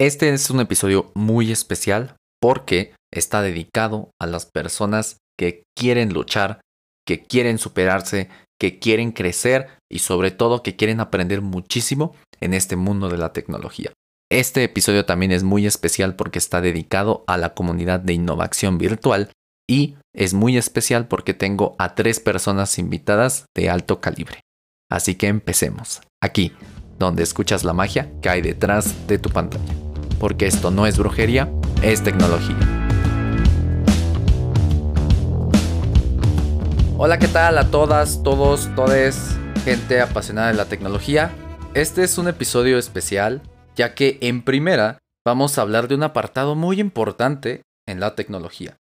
Este es un episodio muy especial porque está dedicado a las personas que quieren luchar, que quieren superarse, que quieren crecer y sobre todo que quieren aprender muchísimo en este mundo de la tecnología. Este episodio también es muy especial porque está dedicado a la comunidad de innovación virtual y es muy especial porque tengo a tres personas invitadas de alto calibre. Así que empecemos, aquí, donde escuchas la magia que hay detrás de tu pantalla. Porque esto no es brujería, es tecnología. Hola, ¿qué tal a todas, todos, todes, gente apasionada de la tecnología? Este es un episodio especial, ya que en primera vamos a hablar de un apartado muy importante en la tecnología.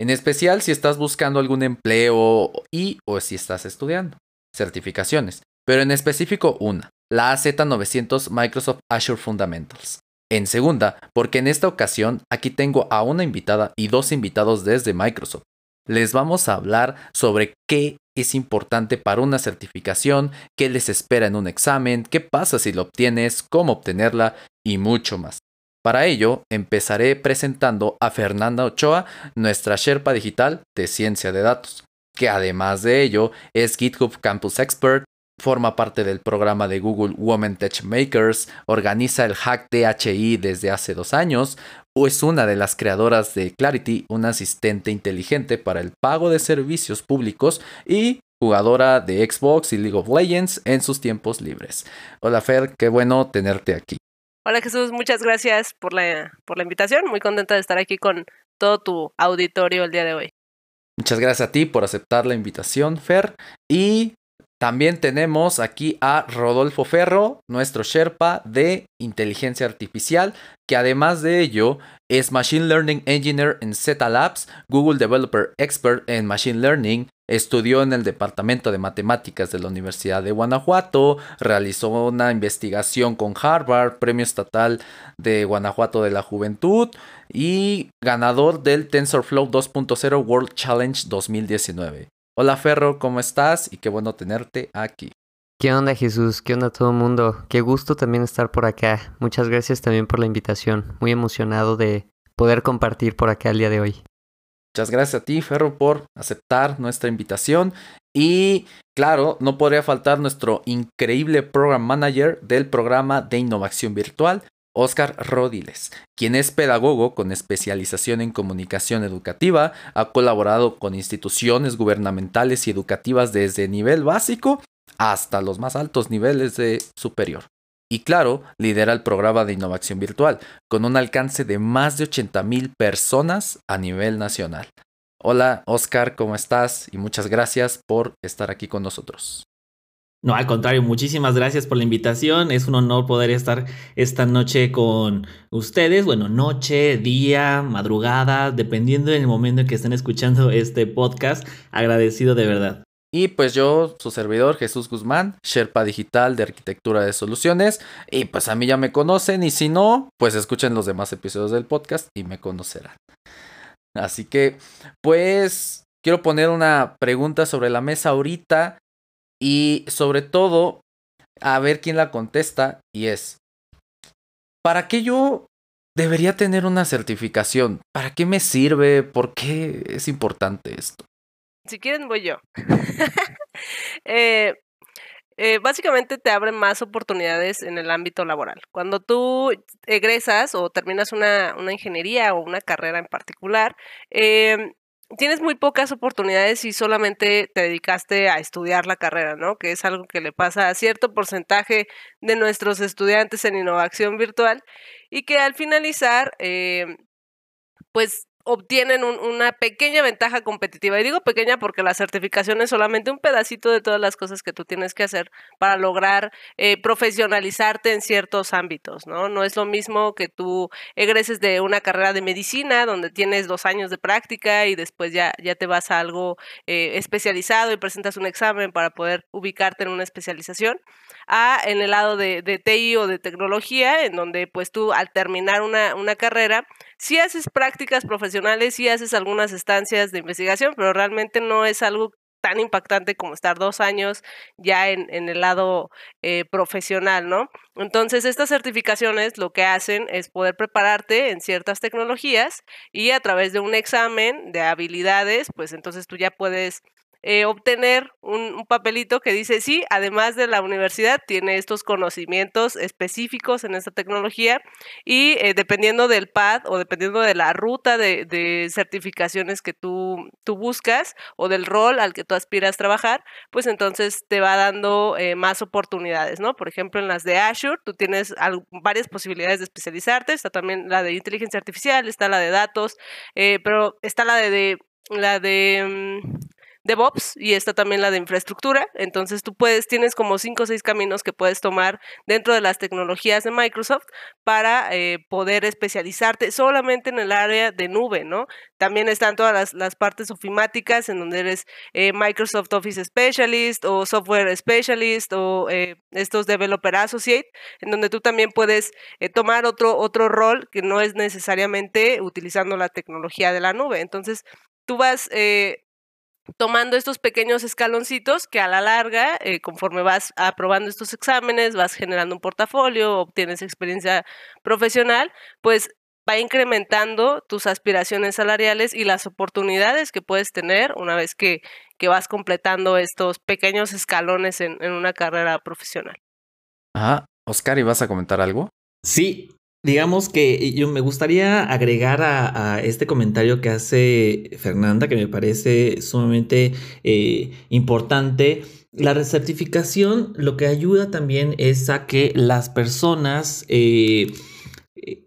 En especial si estás buscando algún empleo y o si estás estudiando. Certificaciones, pero en específico una, la AZ900 Microsoft Azure Fundamentals. En segunda, porque en esta ocasión aquí tengo a una invitada y dos invitados desde Microsoft. Les vamos a hablar sobre qué es importante para una certificación, qué les espera en un examen, qué pasa si lo obtienes, cómo obtenerla y mucho más. Para ello, empezaré presentando a Fernanda Ochoa, nuestra Sherpa digital de ciencia de datos, que además de ello es GitHub Campus Expert, forma parte del programa de Google Women Tech Makers, organiza el Hack DHI desde hace dos años, o es una de las creadoras de Clarity, un asistente inteligente para el pago de servicios públicos y jugadora de Xbox y League of Legends en sus tiempos libres. Hola Fer, qué bueno tenerte aquí. Hola Jesús, muchas gracias por la, por la invitación. Muy contenta de estar aquí con todo tu auditorio el día de hoy. Muchas gracias a ti por aceptar la invitación, Fer. Y también tenemos aquí a Rodolfo Ferro, nuestro Sherpa de inteligencia artificial, que además de ello es Machine Learning Engineer en Zeta Labs, Google Developer Expert en Machine Learning, estudió en el Departamento de Matemáticas de la Universidad de Guanajuato, realizó una investigación con Harvard, Premio Estatal de Guanajuato de la Juventud y ganador del TensorFlow 2.0 World Challenge 2019. Hola Ferro, ¿cómo estás? Y qué bueno tenerte aquí. ¿Qué onda Jesús? ¿Qué onda todo el mundo? Qué gusto también estar por acá. Muchas gracias también por la invitación. Muy emocionado de poder compartir por acá el día de hoy. Muchas gracias a ti, Ferro, por aceptar nuestra invitación. Y claro, no podría faltar nuestro increíble program manager del programa de innovación virtual, Oscar Rodiles, quien es pedagogo con especialización en comunicación educativa, ha colaborado con instituciones gubernamentales y educativas desde nivel básico hasta los más altos niveles de superior. Y claro, lidera el programa de innovación virtual, con un alcance de más de 80 mil personas a nivel nacional. Hola, Oscar, ¿cómo estás? Y muchas gracias por estar aquí con nosotros. No, al contrario, muchísimas gracias por la invitación. Es un honor poder estar esta noche con ustedes. Bueno, noche, día, madrugada, dependiendo del momento en que estén escuchando este podcast. Agradecido de verdad. Y pues yo, su servidor Jesús Guzmán, Sherpa Digital de Arquitectura de Soluciones. Y pues a mí ya me conocen y si no, pues escuchen los demás episodios del podcast y me conocerán. Así que, pues, quiero poner una pregunta sobre la mesa ahorita y sobre todo, a ver quién la contesta y es, ¿para qué yo debería tener una certificación? ¿Para qué me sirve? ¿Por qué es importante esto? Si quieren, voy yo. Eh, eh, básicamente te abren más oportunidades en el ámbito laboral. Cuando tú egresas o terminas una, una ingeniería o una carrera en particular, eh, tienes muy pocas oportunidades si solamente te dedicaste a estudiar la carrera, ¿no? Que es algo que le pasa a cierto porcentaje de nuestros estudiantes en innovación virtual y que al finalizar, pues obtienen una pequeña ventaja competitiva. Y digo pequeña porque la certificación es solamente un pedacito de todas las cosas que tú tienes que hacer para lograr eh, profesionalizarte en ciertos ámbitos, ¿no? No es lo mismo que tú egreses de una carrera de medicina donde tienes dos años de práctica y después ya, ya te vas a algo eh, especializado y presentas un examen para poder ubicarte en una especialización, a en el lado de, de TI o de tecnología, en donde pues tú al terminar una, una carrera, si haces prácticas profesionales, sí haces algunas estancias de investigación, pero realmente no es algo tan impactante como estar dos años ya en, en el lado eh, profesional, ¿no? Entonces, estas certificaciones lo que hacen es poder prepararte en ciertas tecnologías y a través de un examen de habilidades, pues entonces tú ya puedes eh, obtener un, papelito que dice, sí, además de la universidad, tiene estos conocimientos específicos en esta tecnología y eh, dependiendo del PAD o dependiendo de la ruta de, certificaciones que tú, tú, buscas o del rol al que tú aspiras a trabajar, pues entonces te va dando eh, más oportunidades, ¿no? Por ejemplo, en las de Azure, tú tienes varias posibilidades de especializarte, está también la de inteligencia artificial, está la de datos, pero está la de la de mm, DevOps y está también la de infraestructura. Entonces tú puedes, tienes como cinco o seis caminos que puedes tomar dentro de las tecnologías de Microsoft para eh, poder especializarte solamente en el área de nube, ¿no? También están todas las, partes ofimáticas en donde eres eh, Microsoft Office Specialist o Software Specialist o eh, estos Developer Associate, en donde tú también puedes tomar otro, otro rol que no es necesariamente utilizando la tecnología de la nube. Entonces, tú vas tomando estos pequeños escaloncitos que a la larga, eh, conforme vas aprobando estos exámenes, vas generando un portafolio, obtienes experiencia profesional, pues va incrementando tus aspiraciones salariales y las oportunidades que puedes tener una vez que, que vas completando estos pequeños escalones en, en una carrera profesional. Ajá. Oscar, ¿y vas a comentar algo? Sí, Digamos que yo me gustaría agregar a, este comentario que hace Fernanda, que me parece sumamente eh, importante. La recertificación lo que ayuda también es a que las personas eh, eh,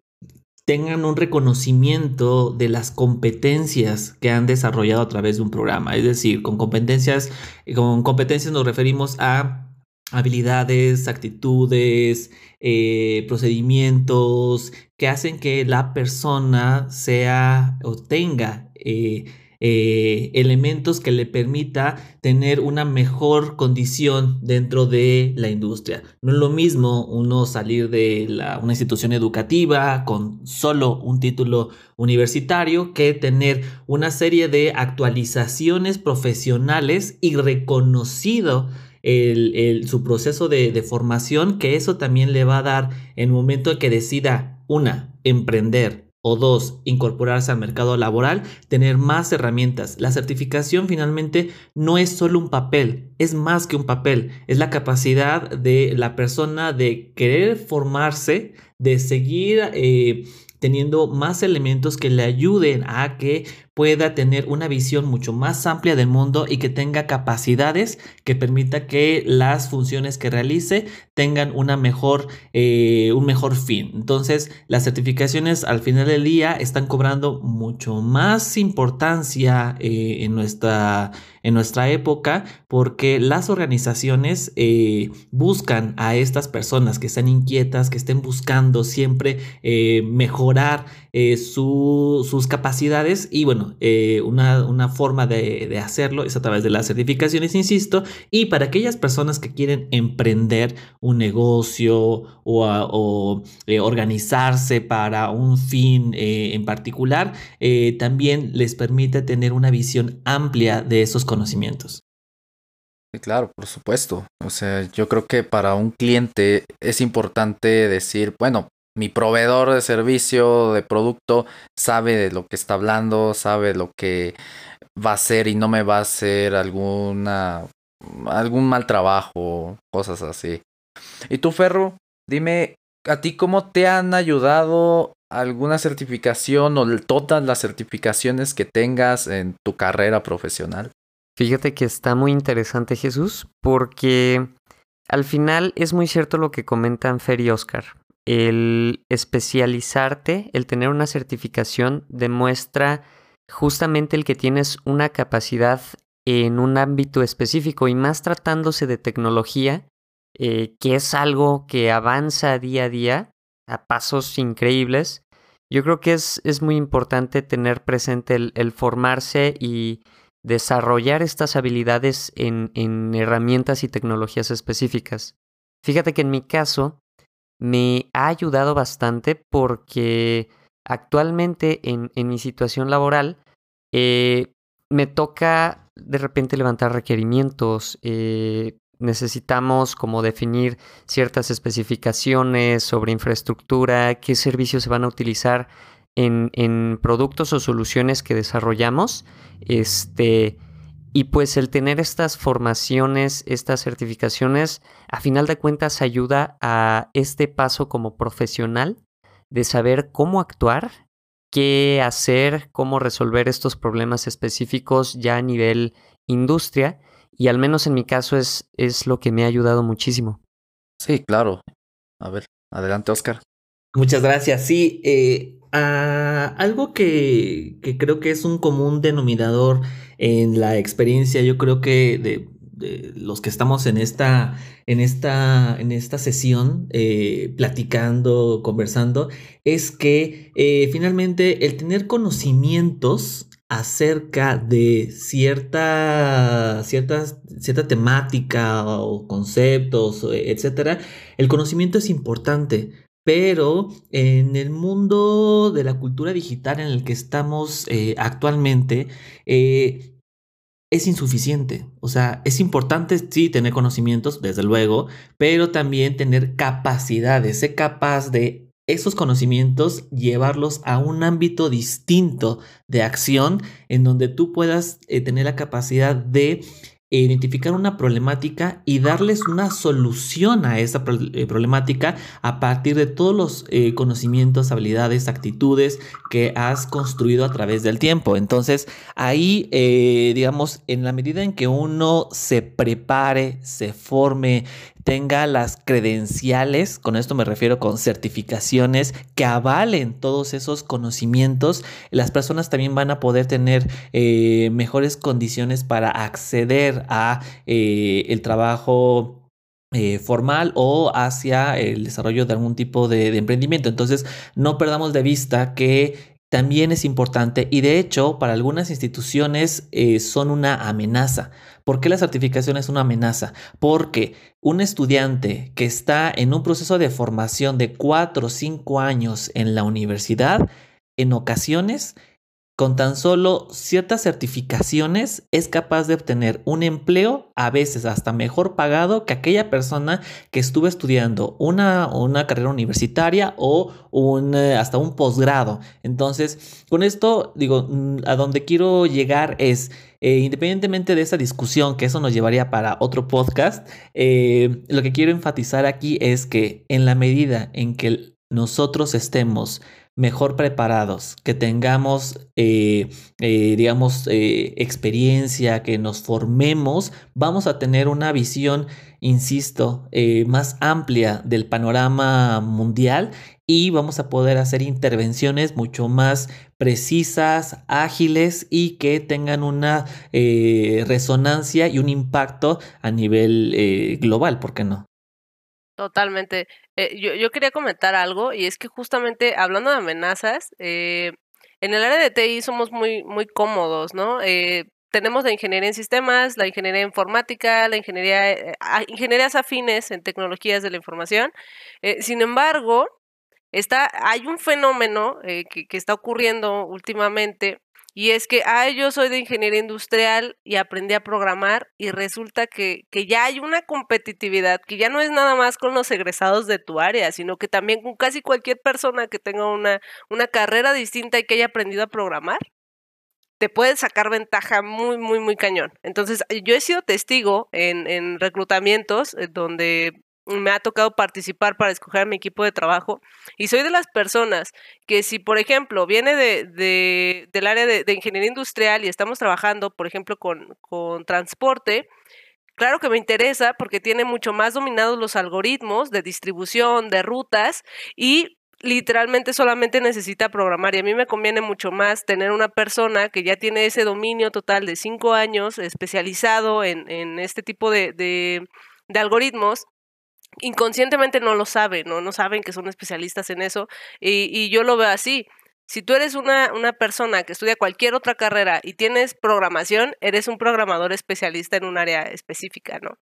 tengan un reconocimiento de las competencias que han desarrollado a través de un programa. Es decir, con competencias, con competencias nos referimos a habilidades, actitudes, eh, procedimientos que hacen que la persona sea o tenga eh, eh, elementos que le permita tener una mejor condición dentro de la industria. No es lo mismo uno salir de una institución educativa con solo un título universitario que tener una serie de actualizaciones profesionales y reconocido el, su proceso de, de, formación, que eso también le va a dar en el momento que decida, una, emprender o dos, incorporarse al mercado laboral, tener más herramientas. La certificación finalmente no es solo un papel, es más que un papel, es la capacidad de la persona de querer formarse, de seguir eh, teniendo más elementos que le ayuden a que pueda tener una visión mucho más amplia del mundo y que tenga capacidades que permita que las funciones que realice tengan mejor, eh, un mejor fin. Entonces, las certificaciones al final del día están cobrando mucho más importancia eh, en, nuestra, en nuestra época porque las organizaciones eh, buscan a estas personas que están inquietas, que estén buscando siempre mejorar sus capacidades y bueno, eh, una, forma de, hacerlo es a través de las certificaciones, insisto, y para aquellas personas que quieren emprender un negocio o, eh, organizarse para un fin eh, en particular, también les permite tener una visión amplia de esos conocimientos. Claro, por supuesto. O sea, yo creo que para un cliente es importante decir, bueno, mi proveedor de servicio, de producto, sabe de lo que está hablando, sabe lo que va a hacer y no me va a hacer alguna algún mal trabajo, cosas así. Y tú, Ferro, dime, ¿a ti cómo te han ayudado alguna certificación o todas las certificaciones que tengas en tu carrera profesional? Fíjate que está muy interesante, Jesús, porque al final es muy cierto lo que comentan Fer y Oscar el especializarte, el tener una certificación, demuestra justamente el que tienes una capacidad en un ámbito específico y más tratándose de tecnología, eh, que es algo que avanza día a día a pasos increíbles. Yo creo que es, es muy importante tener presente el, formarse y desarrollar estas habilidades en, en herramientas y tecnologías específicas. Fíjate que en mi caso, me ha ayudado bastante porque actualmente en, mi situación laboral, eh, me toca de repente levantar requerimientos, eh, necesitamos como definir ciertas especificaciones sobre infraestructura, qué servicios se van a utilizar en, productos o soluciones que desarrollamos. Este, y pues el tener estas formaciones, estas certificaciones, a final de cuentas ayuda a este paso como profesional de saber cómo actuar, qué hacer, cómo resolver estos problemas específicos ya a nivel industria. Y al menos en mi caso es, es lo que me ha ayudado muchísimo. Sí, claro. A ver, adelante, Oscar. Muchas gracias. Sí, eh, algo que, creo que es un común denominador en la experiencia, yo creo que de, los que estamos en esta, en esta, en esta sesión, eh, platicando, conversando, es que eh, finalmente el tener conocimientos acerca de cierta, cierta, cierta temática o conceptos, etcétera, el conocimiento es importante pero en el mundo de la cultura digital en el que estamos eh, actualmente, eh, es insuficiente. O sea, es importante, sí, tener conocimientos, desde luego, pero también tener capacidades, ser capaz de esos conocimientos, llevarlos a un ámbito distinto de acción en donde tú puedas eh, tener la capacidad de identificar una problemática y darles una solución a esa eh, problemática a partir de todos los eh, conocimientos, habilidades, actitudes que has construido a través del tiempo. Entonces, ahí, eh, digamos, en la medida en que uno se prepare, se forme, tenga las credenciales, con esto me refiero con certificaciones que avalen todos esos conocimientos, las personas también van a poder tener eh, mejores condiciones para acceder a eh, el trabajo eh, formal o hacia el desarrollo de algún tipo de, emprendimiento. Entonces, no perdamos de vista que también es importante y de hecho para algunas instituciones son una amenaza. ¿Por qué la certificación es una amenaza? Porque un estudiante que está en un proceso de formación de 4 o 5 años en la universidad, en ocasiones con tan solo ciertas certificaciones es capaz de obtener un empleo a veces hasta mejor pagado que aquella persona que estuvo estudiando una, una carrera universitaria o un, eh, hasta un posgrado. Entonces, con esto digo, mm, a donde quiero llegar es... Eh, independientemente de esa discusión, que eso nos llevaría para otro podcast, eh, lo que quiero enfatizar aquí es que en la medida en que nosotros estemos mejor preparados, que tengamos, eh, eh, digamos, eh, experiencia, que nos formemos, vamos a tener una visión, insisto, más amplia del panorama mundial y vamos a poder hacer intervenciones mucho más precisas, ágiles y que tengan una resonancia y un impacto a nivel global, ¿por qué no? Totalmente. Eh, yo, yo, quería comentar algo y es que justamente hablando de amenazas, eh, en el área de TI somos muy, muy cómodos, ¿no? Eh, tenemos la ingeniería en sistemas, la ingeniería informática, la ingeniería, ingenierías afines en tecnologías de la información. sin embargo, está, hay un fenómeno que, que está ocurriendo últimamente y es que, ah, yo soy de ingeniería industrial y aprendí a programar y resulta que, que, ya hay una competitividad que ya no es nada más con los egresados de tu área, sino que también con casi cualquier persona que tenga una, una carrera distinta y que haya aprendido a programar. Te puede sacar ventaja muy, muy, muy cañón. Entonces, yo he sido testigo en, en reclutamientos eh, donde me ha tocado participar para escoger mi equipo de trabajo y soy de las personas que si, por ejemplo, viene de, del área de, ingeniería industrial y estamos trabajando, por ejemplo, con, con transporte, claro que me interesa porque tiene mucho más dominados los algoritmos de distribución, de rutas y literalmente solamente necesita programar y a mí me conviene mucho más tener una persona que ya tiene ese dominio total de cinco años especializado en, en este tipo de, de, de algoritmos inconscientemente no lo saben, ¿no? No saben que son especialistas en eso. Y, yo lo veo así. Si tú eres una, una, persona que estudia cualquier otra carrera y tienes programación, eres un programador especialista en un área específica, ¿no?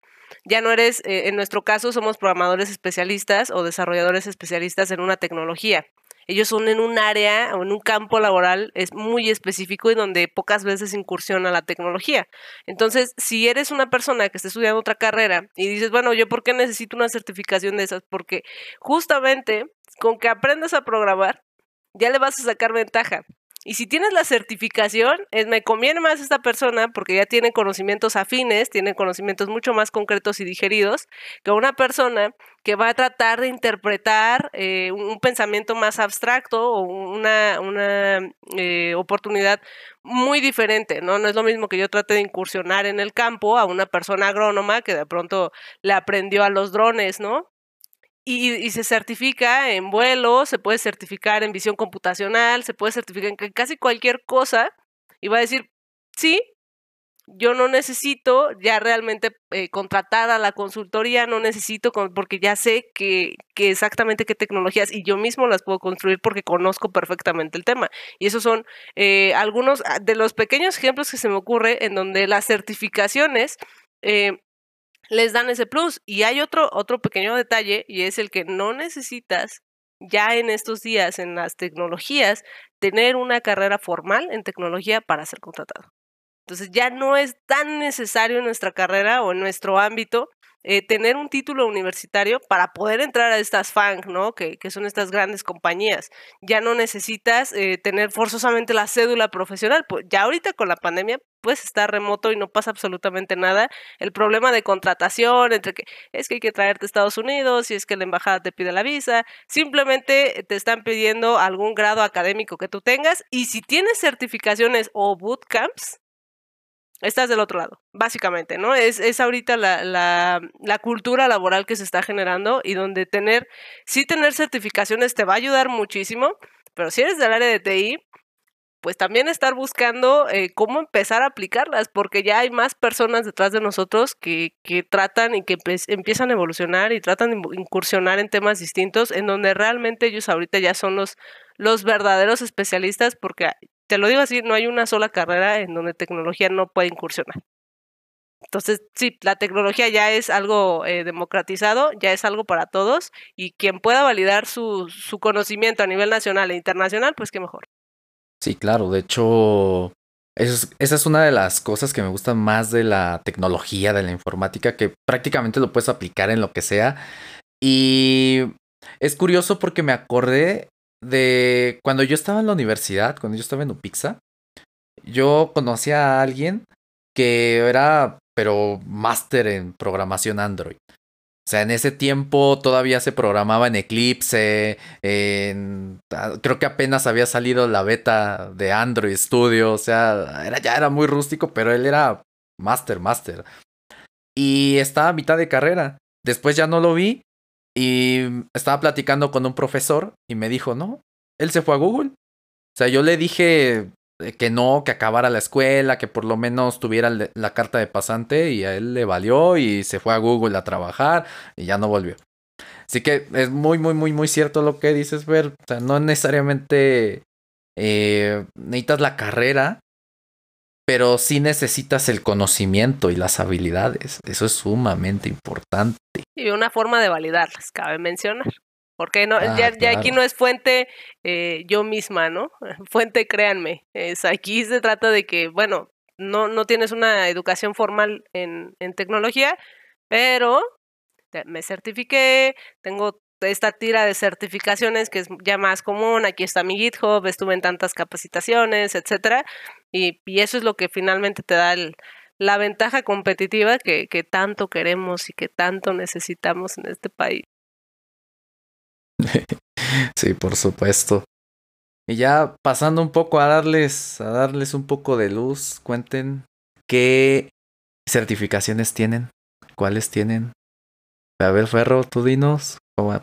Ya no eres, eh, en nuestro caso, somos programadores especialistas o desarrolladores especialistas en una tecnología. Ellos son en un área o en un campo laboral es muy específico y donde pocas veces incursiona la tecnología. Entonces, si eres una persona que está estudiando otra carrera y dices, bueno, yo por qué necesito una certificación de esas? Porque justamente con que aprendas a programar, ya le vas a sacar ventaja. Y si tienes la certificación, es, me conviene más esta persona porque ya tiene conocimientos afines, tiene conocimientos mucho más concretos y digeridos que una persona que va a tratar de interpretar eh, un, pensamiento más abstracto o una, una eh, oportunidad muy diferente, ¿no? No es lo mismo que yo trate de incursionar en el campo a una persona agrónoma que de pronto le aprendió a los drones, ¿no? Y, se certifica en vuelo, se puede certificar en visión computacional, se puede certificar en casi cualquier cosa y va a decir, sí, yo no necesito ya realmente eh, contratar a la consultoría, no necesito, porque ya sé que, que, exactamente qué tecnologías y yo mismo las puedo construir porque conozco perfectamente el tema. Y esos son eh, algunos ah, de los pequeños ejemplos que se me ocurre en donde las certificaciones eh, les dan ese plus. Y hay otro, otro pequeño detalle y es el que no necesitas ya en estos días en las tecnologías tener una carrera formal en tecnología para ser contratado. Entonces ya no es tan necesario en nuestra carrera o en nuestro ámbito eh, tener un título universitario para poder entrar a estas FANG, ¿no? Que, que son estas grandes compañías. Ya no necesitas eh, tener forzosamente la cédula profesional. Pues ya ahorita con la pandemia puedes estar remoto y no pasa absolutamente nada. El problema de contratación entre que es que hay que traerte a Estados Unidos y es que la embajada te pide la visa, simplemente te están pidiendo algún grado académico que tú tengas y si tienes certificaciones o bootcamps, estás del otro lado, básicamente, ¿no? Es, es ahorita la, la, la, cultura laboral que se está generando y donde tener, sí tener certificaciones te va a ayudar muchísimo, pero si eres del área de TI, pues también estar buscando eh, cómo empezar a aplicarlas, porque ya hay más personas detrás de nosotros que, que tratan y que empiezan a evolucionar y tratan de incursionar en temas distintos, en donde realmente ellos ahorita ya son los, los verdaderos especialistas, porque te lo digo así, no hay una sola carrera en donde tecnología no puede incursionar. Entonces, sí, la tecnología ya es algo eh, democratizado, ya es algo para todos y quien pueda validar su, su conocimiento a nivel nacional e internacional, pues qué mejor. Sí, claro, de hecho, esa es una de las cosas que me gustan más de la tecnología, de la informática, que prácticamente lo puedes aplicar en lo que sea. Y es curioso porque me acordé de cuando yo estaba en la universidad, cuando yo estaba en Upixa, yo conocí a alguien que era, pero máster en programación Android. O sea, en ese tiempo todavía se programaba en Eclipse, en, ah, creo que apenas había salido la beta de Android Studio, o sea, era, ya era muy rústico, pero él era máster, máster. Y estaba a mitad de carrera. Después ya no lo vi y estaba platicando con un profesor y me dijo, no, él se fue a Google. O sea, yo le dije que no, que acabara la escuela, que por lo menos tuviera la carta de pasante y a él le valió y se fue a Google a trabajar y ya no volvió. Así que es muy, muy, muy, muy cierto lo que dices, Ver. O sea, no necesariamente eh, necesitas la carrera, pero sí necesitas el conocimiento y las habilidades. Eso es sumamente importante. Y una forma de validarlas, cabe mencionar. Porque no, ah, ya, aquí no es fuente eh, yo misma, ¿no? Fuente, créanme. Es, aquí se trata de que, bueno, no, no tienes una educación formal en, en tecnología, pero me certifiqué, tengo esta tira de certificaciones que es ya más común, aquí está mi GitHub, estuve en tantas capacitaciones, etcétera, y, y eso es lo que finalmente te da el, la ventaja competitiva que, que tanto queremos y que tanto necesitamos en este país. sí, por supuesto. Y ya pasando un poco a darles, a darles un poco de luz, cuenten qué certificaciones tienen, cuáles tienen. A ver, Ferro, tú dinos,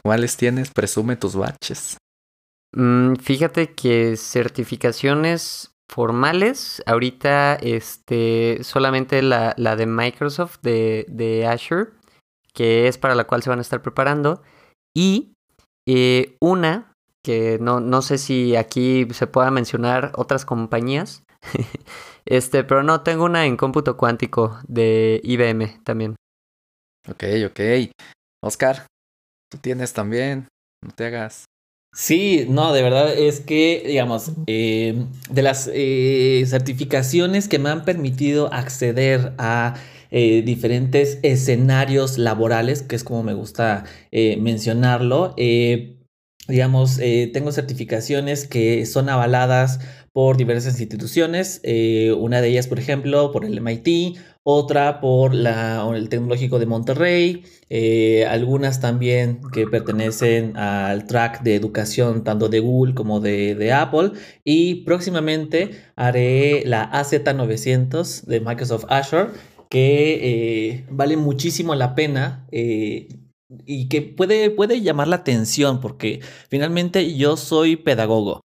¿cuáles tienes? Presume tus baches. Mm, fíjate que certificaciones formales, ahorita este, solamente la, la de Microsoft de, de Azure, que es para la cual se van a estar preparando, y eh, una, que no, no sé si aquí se pueda mencionar otras compañías, este, pero no, tengo una en cómputo cuántico de IBM también. Ok, ok. Oscar, tú tienes también, no te hagas. Sí, no, de verdad es que, digamos, eh, de las eh, certificaciones que me han permitido acceder a eh, diferentes escenarios laborales, que es como me gusta mencionarlo, digamos, tengo certificaciones que son avaladas por diversas instituciones, una de ellas, por ejemplo, por el MIT, otra por la, el Tecnológico de Monterrey, eh, algunas también que pertenecen al track de educación tanto de Google como de, Apple y próximamente haré la AZ900 de Microsoft Azure que eh, vale muchísimo la pena. Eh, y que puede, puede llamar la atención porque finalmente yo soy pedagogo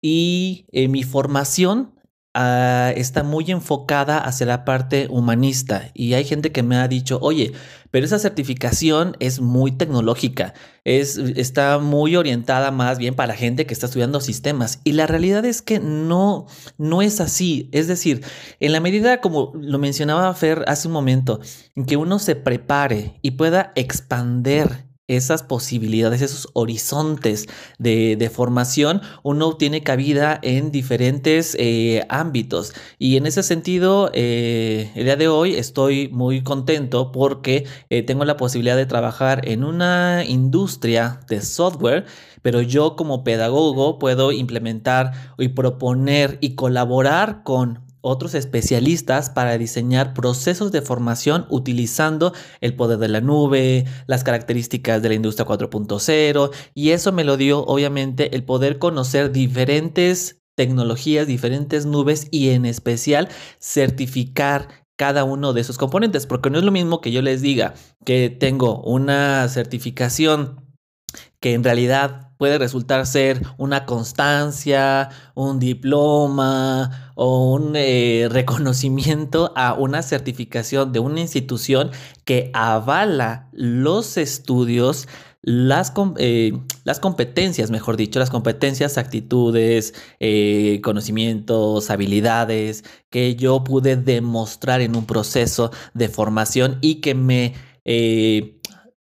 y mi formación Ah, está muy enfocada hacia la parte humanista. Y hay gente que me ha dicho, oye, pero esa certificación es muy tecnológica, es, está muy orientada más bien para gente que está estudiando sistemas y la realidad es que no, no es así, es decir, en la medida como lo mencionaba Fer hace un momento, en que uno se prepare y pueda expander esas posibilidades, esos horizontes de, formación, uno tiene cabida en diferentes eh, ámbitos. Y en ese sentido, eh, el día de hoy estoy muy contento porque eh, tengo la posibilidad de trabajar en una industria de software pero yo como pedagogo puedo implementar y proponer y colaborar con otros especialistas para diseñar procesos de formación utilizando el poder de la nube, las características de la industria 4.0 y eso me lo dio obviamente el poder conocer diferentes tecnologías, diferentes nubes y en especial certificar cada uno de esos componentes, porque no es lo mismo que yo les diga que tengo una certificación que en realidad puede resultar ser una constancia, un diploma o un eh, reconocimiento a una certificación de una institución que avala los estudios, las, eh, competencias, mejor dicho, las competencias, actitudes, eh, conocimientos, habilidades que yo pude demostrar en un proceso de formación y que me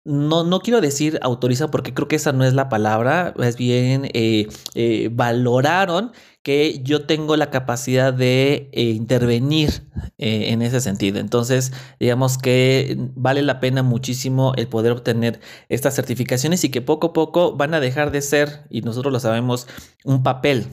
no, no quiero decir autoriza porque creo que esa no es la palabra, es bien eh, eh, valoraron que yo tengo la capacidad de eh, intervenir en ese sentido. Entonces, digamos que vale la pena muchísimo el poder obtener estas certificaciones y que poco a poco van a dejar de ser, y nosotros lo sabemos, un papel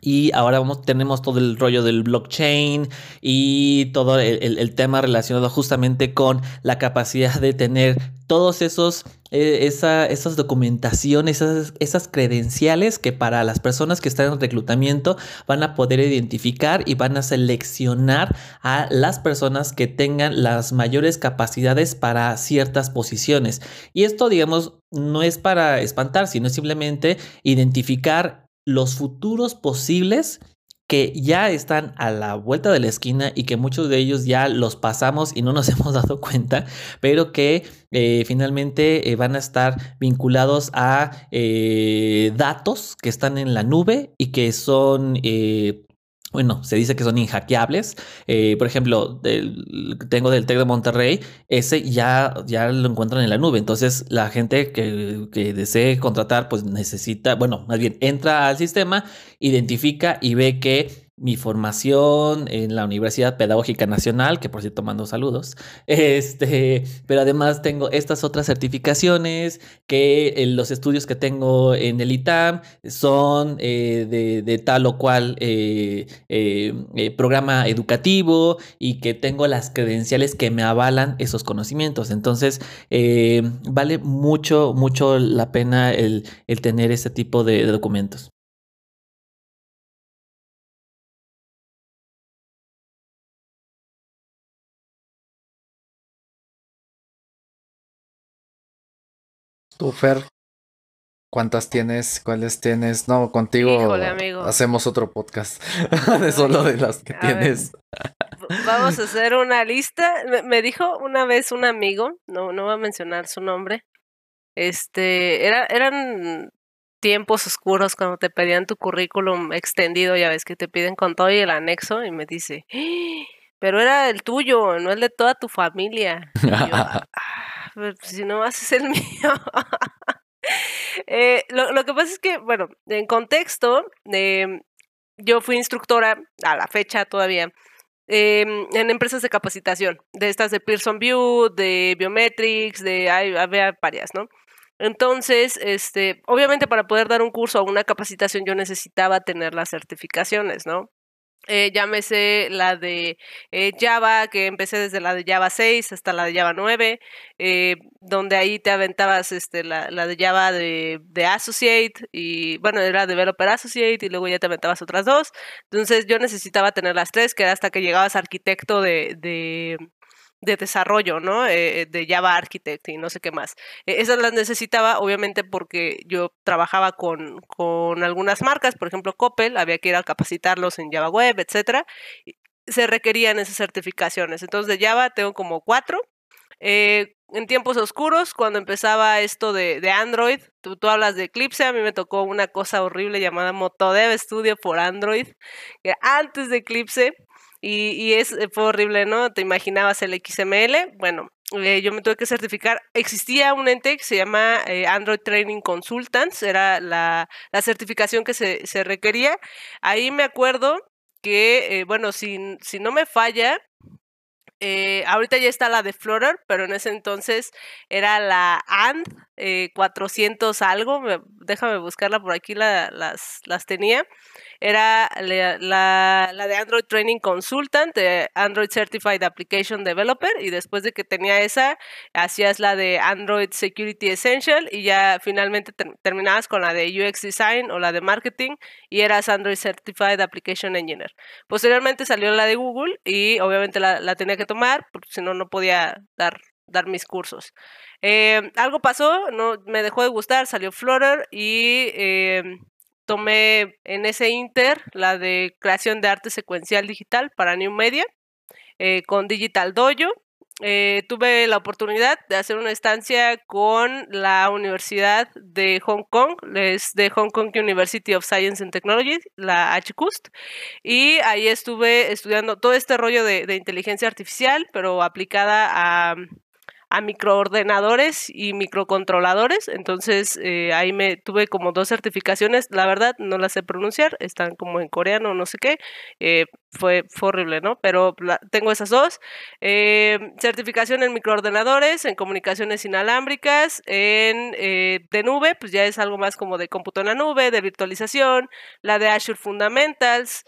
y ahora tenemos todo el rollo del blockchain y todo el, tema relacionado justamente con la capacidad de tener todos esos, eh, esa, esas documentaciones, esas, credenciales que para las personas que están en reclutamiento van a poder identificar y van a seleccionar a las personas que tengan las mayores capacidades para ciertas posiciones. Y esto, digamos, no es para espantar, sino simplemente identificar los futuros posibles que ya están a la vuelta de la esquina y que muchos de ellos ya los pasamos y no nos hemos dado cuenta, pero que eh, finalmente eh, van a estar vinculados a eh, datos que están en la nube y que son bueno, se dice que son inhackeables. Eh, por ejemplo, tengo del TEC de Monterrey, ese ya, ya lo encuentran en la nube. Entonces, la gente que, que desee contratar, pues necesita, bueno, más bien entra al sistema, identifica y ve que mi formación en la Universidad Pedagógica Nacional, que por cierto mando saludos, este, pero además tengo estas otras certificaciones, que eh, los estudios que tengo en el ITAM son eh, de, tal o cual eh, programa educativo y que tengo las credenciales que me avalan esos conocimientos. Entonces, vale mucho, mucho la pena el, tener ese tipo de documentos. Tú, Fer, ¿cuántas tienes? ¿Cuáles tienes? No, contigo hacemos otro podcast de solo de las que tienes. vamos a hacer una lista. Me, dijo una vez un amigo, no, no voy a mencionar su nombre. Este, era, eran tiempos oscuros cuando te pedían tu currículum extendido, ya ves que te piden con todo y el anexo, y me dice, ¡Ah! pero era el tuyo, no el de toda tu familia. Y yo, ah, pues, si no haces el mío. Eh, lo, lo, que pasa es que, bueno, en contexto, eh, yo fui instructora a la fecha todavía eh, en empresas de capacitación, de estas de Pearson View, de Biometrics, de había varias, ¿no? Entonces, este, obviamente para poder dar un curso o una capacitación yo necesitaba tener las certificaciones, ¿no? Eh, llámese la de eh, Java, que empecé desde la de Java 6 hasta la de Java 9, eh, donde ahí te aventabas este, la, la de Java de, de, Associate, y bueno, era Developer Associate, y luego ya te aventabas otras dos. Entonces yo necesitaba tener las tres, que era hasta que llegabas arquitecto de, de de desarrollo, ¿no? Eh, de Java Architect y no sé qué más. E, esas las necesitaba, obviamente, porque yo trabajaba con, con algunas marcas, por ejemplo, Coppel, había que ir a capacitarlos en Java Web, etcétera. Se requerían esas certificaciones. Entonces, de Java tengo como cuatro. Eh, en tiempos oscuros, cuando empezaba esto de, de Android, tú, tú, hablas de Eclipse, a mí me tocó una cosa horrible llamada Motodev Studio por Android, que antes de Eclipse y, y es, eh, fue horrible, ¿no? Te imaginabas el XML. Bueno, eh, yo me tuve que certificar. Existía un ente que se llama eh, Android Training Consultants, era la, la certificación que se, se, requería. Ahí me acuerdo que, eh, bueno, si, si no me falla, eh, ahorita ya está la de Flutter, pero en ese entonces era la AND eh, 400 algo. déjame buscarla por aquí, la, las, las tenía. Era la, la, de Android Training Consultant, Android Certified Application Developer, y después de que tenía esa, hacías la de Android Security Essential y ya finalmente ter terminabas con la de UX Design o la de Marketing y eras Android Certified Application Engineer. Posteriormente salió la de Google y obviamente la, la tenía que tomar, porque si no, no podía dar, dar mis cursos. Eh, algo pasó, no me dejó de gustar, salió Flutter y eh, tomé en ese inter la de creación de arte secuencial digital para New Media eh, con Digital Dojo. Eh, tuve la oportunidad de hacer una estancia con la Universidad de Hong Kong, es de Hong Kong University of Science and Technology, la HCUST, y ahí estuve estudiando todo este rollo de, de inteligencia artificial, pero aplicada a, a microordenadores y microcontroladores. Entonces eh, ahí me tuve como dos certificaciones. La verdad no las sé pronunciar, están como en coreano, no sé qué. Eh, fue, fue, horrible, ¿no? Pero tengo esas dos. Eh, certificación en microordenadores, en comunicaciones inalámbricas, en de nube, pues ya es algo más como de cómputo en la nube, de virtualización, la de Azure Fundamentals.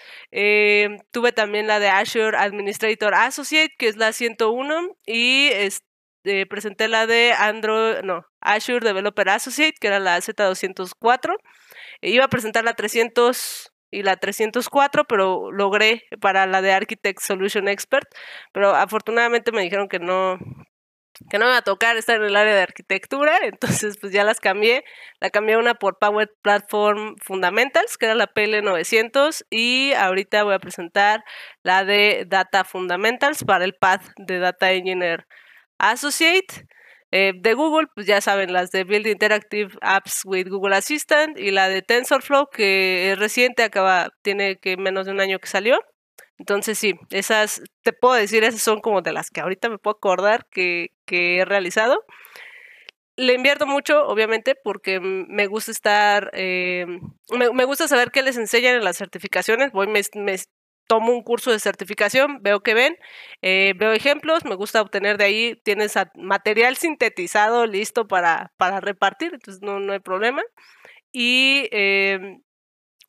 tuve también la de Azure Administrator Associate, que es la 101, y este eh, presenté la de Android, no, Azure Developer Associate, que era la Z204. Iba a presentar la 300 y la 304, pero logré para la de Architect Solution Expert, pero afortunadamente me dijeron que no que no me va a tocar estar en el área de arquitectura, entonces pues ya las cambié, la cambié una por Power Platform Fundamentals, que era la PL900, y ahorita voy a presentar la de Data Fundamentals para el path de Data Engineer Associate. Eh, de Google, pues ya saben, las de Build Interactive Apps with Google Assistant y la de TensorFlow, que es reciente, acaba, tiene que menos de un año que salió. Entonces sí, esas, te puedo decir, esas son como de las que ahorita me puedo acordar que, que he realizado. Le invierto mucho, obviamente, porque me gusta estar, eh, me, gusta saber qué les enseñan en las certificaciones. Voy, me tomo un curso de certificación, veo que ven, eh, veo ejemplos, me gusta obtener de ahí, tienes material sintetizado listo para, para repartir, entonces no, no hay problema. Y eh,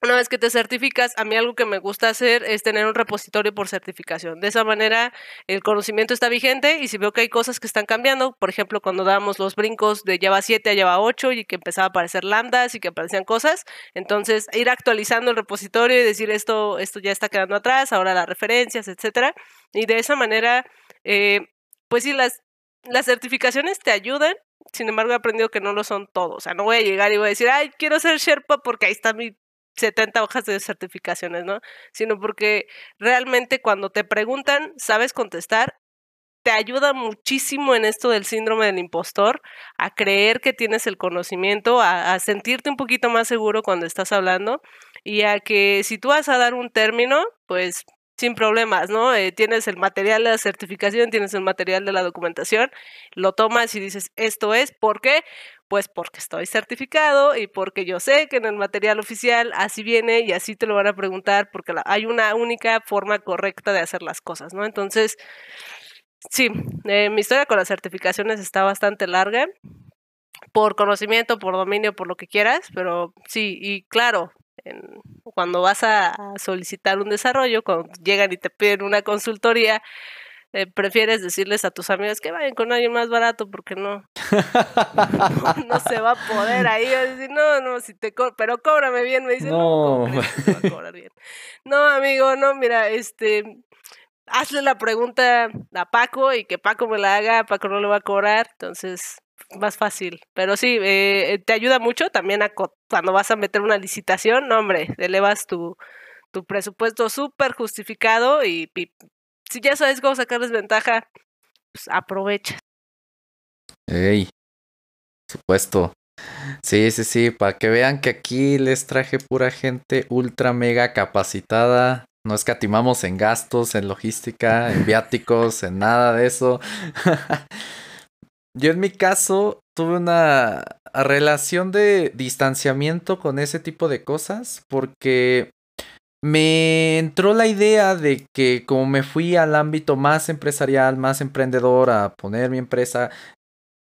una vez que te certificas, a mí algo que me gusta hacer es tener un repositorio por certificación. De esa manera el conocimiento está vigente y si veo que hay cosas que están cambiando, por ejemplo, cuando dábamos los brincos de Java 7 a Java 8 y que empezaba a aparecer lambdas y que aparecían cosas, entonces ir actualizando el repositorio y decir esto, esto ya está quedando atrás, ahora las referencias, etcétera. Y de esa manera, eh, pues sí, las, las certificaciones te ayudan, sin embargo, he aprendido que no lo son todos. O sea, no voy a llegar y voy a decir, ay, quiero ser Sherpa porque ahí está mi 70 hojas de certificaciones, ¿no? Sino porque realmente cuando te preguntan, sabes contestar, te ayuda muchísimo en esto del síndrome del impostor, a creer que tienes el conocimiento, a, sentirte un poquito más seguro cuando estás hablando y a que si tú vas a dar un término, pues sin problemas, ¿no? Eh, tienes el material de la certificación, tienes el material de la documentación, lo tomas y dices, esto es, ¿por qué? Pues porque estoy certificado y porque yo sé que en el material oficial así viene y así te lo van a preguntar porque hay una única forma correcta de hacer las cosas, ¿no? Entonces, sí, eh, mi historia con las certificaciones está bastante larga por conocimiento, por dominio, por lo que quieras, pero sí, y claro, cuando vas a solicitar un desarrollo, cuando llegan y te piden una consultoría, eh, prefieres decirles a tus amigos que vayan con alguien más barato porque no, no, se va a poder ahí. Decir, no, no, si te pero cóbrame bien. Me dicen, no, no a cobrar bien? No, amigo, no, mira, este, hazle la pregunta a Paco y que Paco me la haga, Paco no le va a cobrar, entonces más fácil. Pero sí, eh, te ayuda mucho también a cuando vas a meter una licitación, no, hombre, elevas tu, tu presupuesto súper justificado y, si ya sabes cómo sacarles ventaja, pues aprovecha. Ey, supuesto. Sí, sí, sí, para que vean que aquí les traje pura gente ultra mega capacitada. No escatimamos en gastos, en logística, en viáticos, en nada de eso. Yo en mi caso tuve una relación de distanciamiento con ese tipo de cosas porque me entró la idea de que como me fui al ámbito más empresarial, más emprendedor, a poner mi empresa,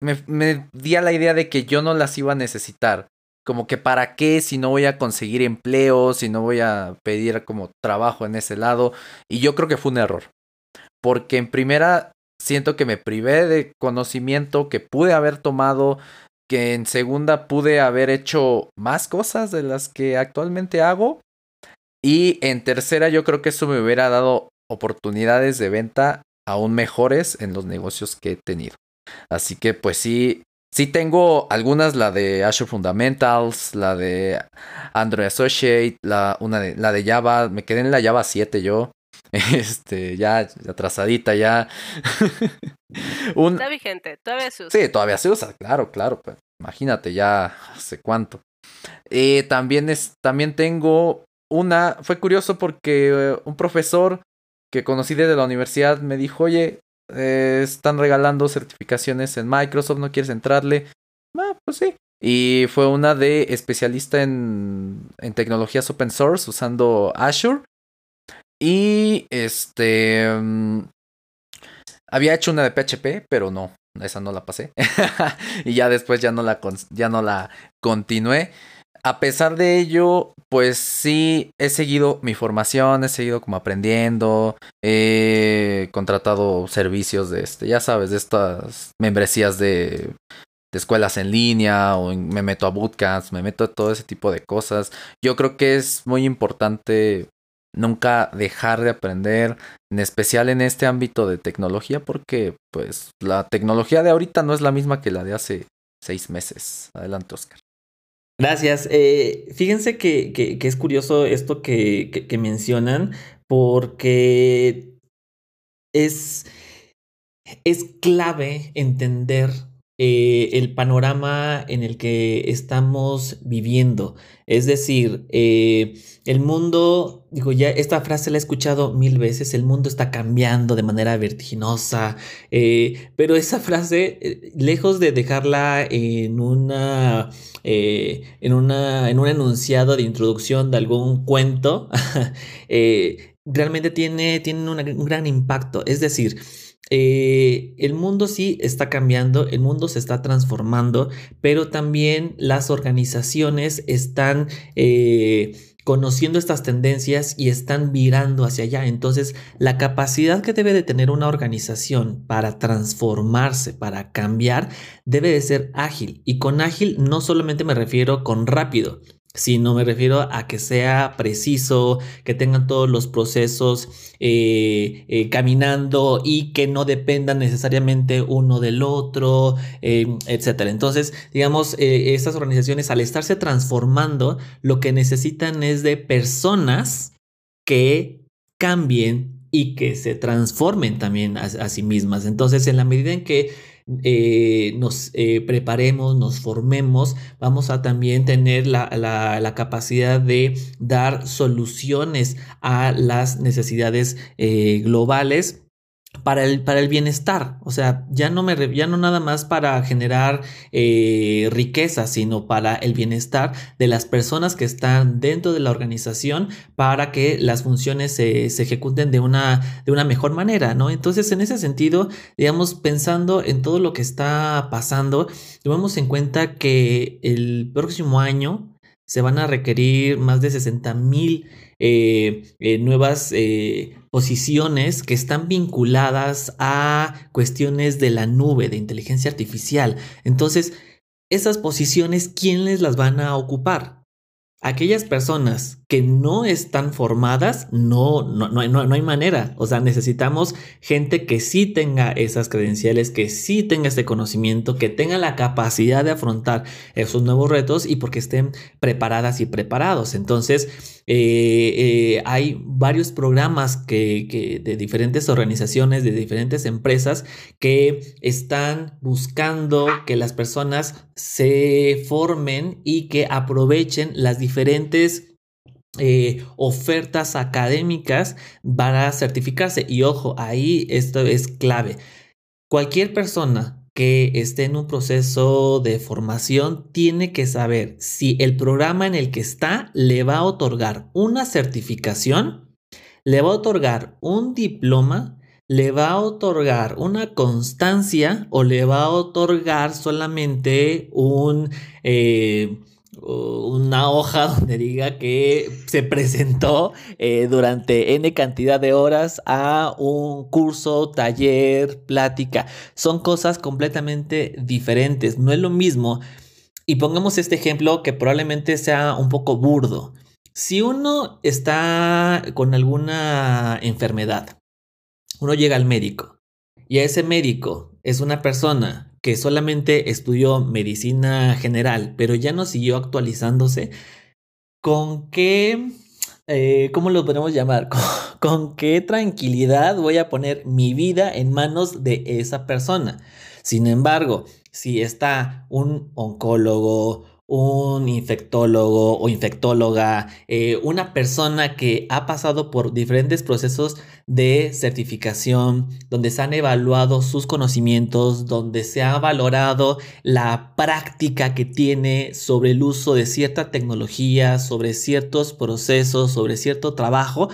me, me di a la idea de que yo no las iba a necesitar. Como que para qué si no voy a conseguir empleo, si no voy a pedir como trabajo en ese lado. Y yo creo que fue un error. Porque en primera siento que me privé de conocimiento que pude haber tomado, que en segunda pude haber hecho más cosas de las que actualmente hago. Y en tercera yo creo que eso me hubiera dado oportunidades de venta aún mejores en los negocios que he tenido. Así que pues sí, sí tengo algunas, la de Azure Fundamentals, la de Android Associate, la, una de, la de Java, me quedé en la Java 7 yo. Este, ya atrasadita, ya. Está vigente, todavía se usa. Sí, todavía se usa, claro, claro. Pues, imagínate, ya hace cuánto. Eh, también, es, también tengo una. Fue curioso porque eh, un profesor que conocí desde la universidad me dijo: Oye, eh, están regalando certificaciones en Microsoft, ¿no quieres entrarle? Ah, pues sí. Y fue una de especialista en, en tecnologías open source usando Azure. Y este... Mm, había hecho una de PHP, pero no, esa no la pasé. y ya después ya no la, ya no la continué. A pesar de ello, pues sí, he seguido mi formación, he seguido como aprendiendo, he contratado servicios de este, ya sabes, de estas membresías de, de escuelas en línea o me meto a bootcamps, me meto a todo ese tipo de cosas. Yo creo que es muy importante nunca dejar de aprender, en especial en este ámbito de tecnología, porque pues la tecnología de ahorita no es la misma que la de hace seis meses. Adelante, Oscar. Gracias. Eh, fíjense que, que, es curioso esto que, que mencionan, porque es, es clave entender eh, el panorama en el que estamos viviendo. Es decir, eh, el mundo, digo, ya esta frase la he escuchado mil veces, el mundo está cambiando de manera vertiginosa, eh, pero esa frase, lejos de dejarla en una, en una, en un enunciado de introducción de algún cuento, realmente tiene, tiene un gran impacto. Es decir, eh, el mundo sí está cambiando, el mundo se está transformando, pero también las organizaciones están eh, conociendo estas tendencias y están mirando hacia allá. Entonces, la capacidad que debe de tener una organización para transformarse, para cambiar, debe de ser ágil. Y con ágil no solamente me refiero con rápido, sino me refiero a que sea preciso, que tengan todos los procesos eh, eh, caminando y que no dependan necesariamente uno del otro, eh, etc. Entonces, digamos, estas organizaciones al estarse transformando, lo que necesitan es de personas que cambien y que se transformen también a sí mismas. Entonces, en la medida en que eh, nos eh, preparemos, nos formemos, vamos a también tener la, capacidad de dar soluciones a las necesidades eh, globales para el, para el bienestar. O sea, ya no, me, ya no nada más para generar eh, riqueza, sino para el bienestar de las personas que están dentro de la organización para que las funciones se, ejecuten de una, de una mejor manera, ¿no? Entonces, en ese sentido, digamos, pensando en todo lo que está pasando, tomemos en cuenta que el próximo año se van a requerir más de 60 mil eh, eh, nuevas eh, posiciones que están vinculadas a cuestiones de la nube, de inteligencia artificial. Entonces, esas posiciones, ¿quiénes las van a ocupar? Aquellas personas que no están formadas, no, no, no, no, hay manera. O sea, necesitamos gente que sí tenga esas credenciales, que sí tenga este conocimiento, que tenga la capacidad de afrontar esos nuevos retos y porque estén preparadas y preparados. Entonces, eh, eh, hay varios programas que, de diferentes organizaciones, de diferentes empresas, que están buscando que las personas se formen y que aprovechen las diferentes eh, ofertas académicas para certificarse. Y ojo, ahí esto es clave. Cualquier persona que esté en un proceso de formación tiene que saber si el programa en el que está le va a otorgar una certificación, le va a otorgar un diploma, le va a otorgar una constancia o le va a otorgar solamente un... Eh, una hoja donde diga que se presentó eh, durante N cantidad de horas a un curso, taller, plática. Son cosas completamente diferentes. No es lo mismo. Y pongamos este ejemplo que probablemente sea un poco burdo. Si uno está con alguna enfermedad, uno llega al médico y a ese médico es una persona que solamente estudió medicina general, pero ya no siguió actualizándose, ¿con qué, eh, cómo lo podemos llamar? ¿Con, qué tranquilidad voy a poner mi vida en manos de esa persona? Sin embargo, si está un oncólogo, un infectólogo o infectóloga, eh, una persona que ha pasado por diferentes procesos de certificación, donde se han evaluado sus conocimientos, donde se ha valorado la práctica que tiene sobre el uso de cierta tecnología, sobre ciertos procesos, sobre cierto trabajo,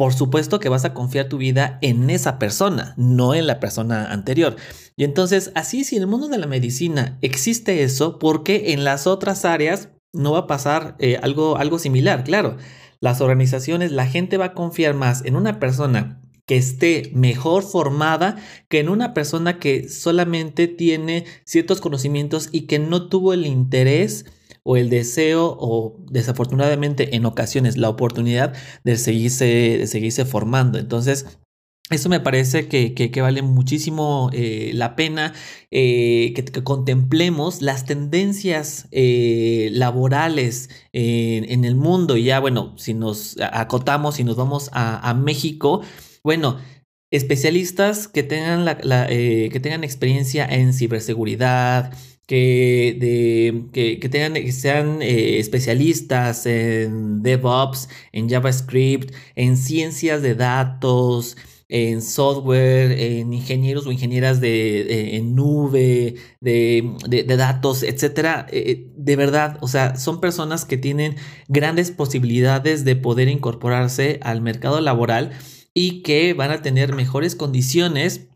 por supuesto que vas a confiar tu vida en esa persona, no en la persona anterior. Y entonces, así si en el mundo de la medicina existe eso, ¿por qué en las otras áreas no va a pasar eh, algo, algo similar? Claro, las organizaciones, la gente va a confiar más en una persona que esté mejor formada que en una persona que solamente tiene ciertos conocimientos y que no tuvo el interés o el deseo o desafortunadamente en ocasiones la oportunidad de seguirse, de seguirse formando. Entonces, eso me parece que, vale muchísimo eh, la pena eh, que, contemplemos las tendencias eh, laborales en el mundo. Y ya, bueno, si nos acotamos y nos vamos a, México, bueno, especialistas que tengan, la, que tengan experiencia en ciberseguridad, que, de, que, tengan, que sean eh, especialistas en DevOps, en JavaScript, en ciencias de datos, en software, en ingenieros o ingenieras de, nube, de, de, datos, etcétera. Eh, de verdad, o sea, son personas que tienen grandes posibilidades de poder incorporarse al mercado laboral y que van a tener mejores condiciones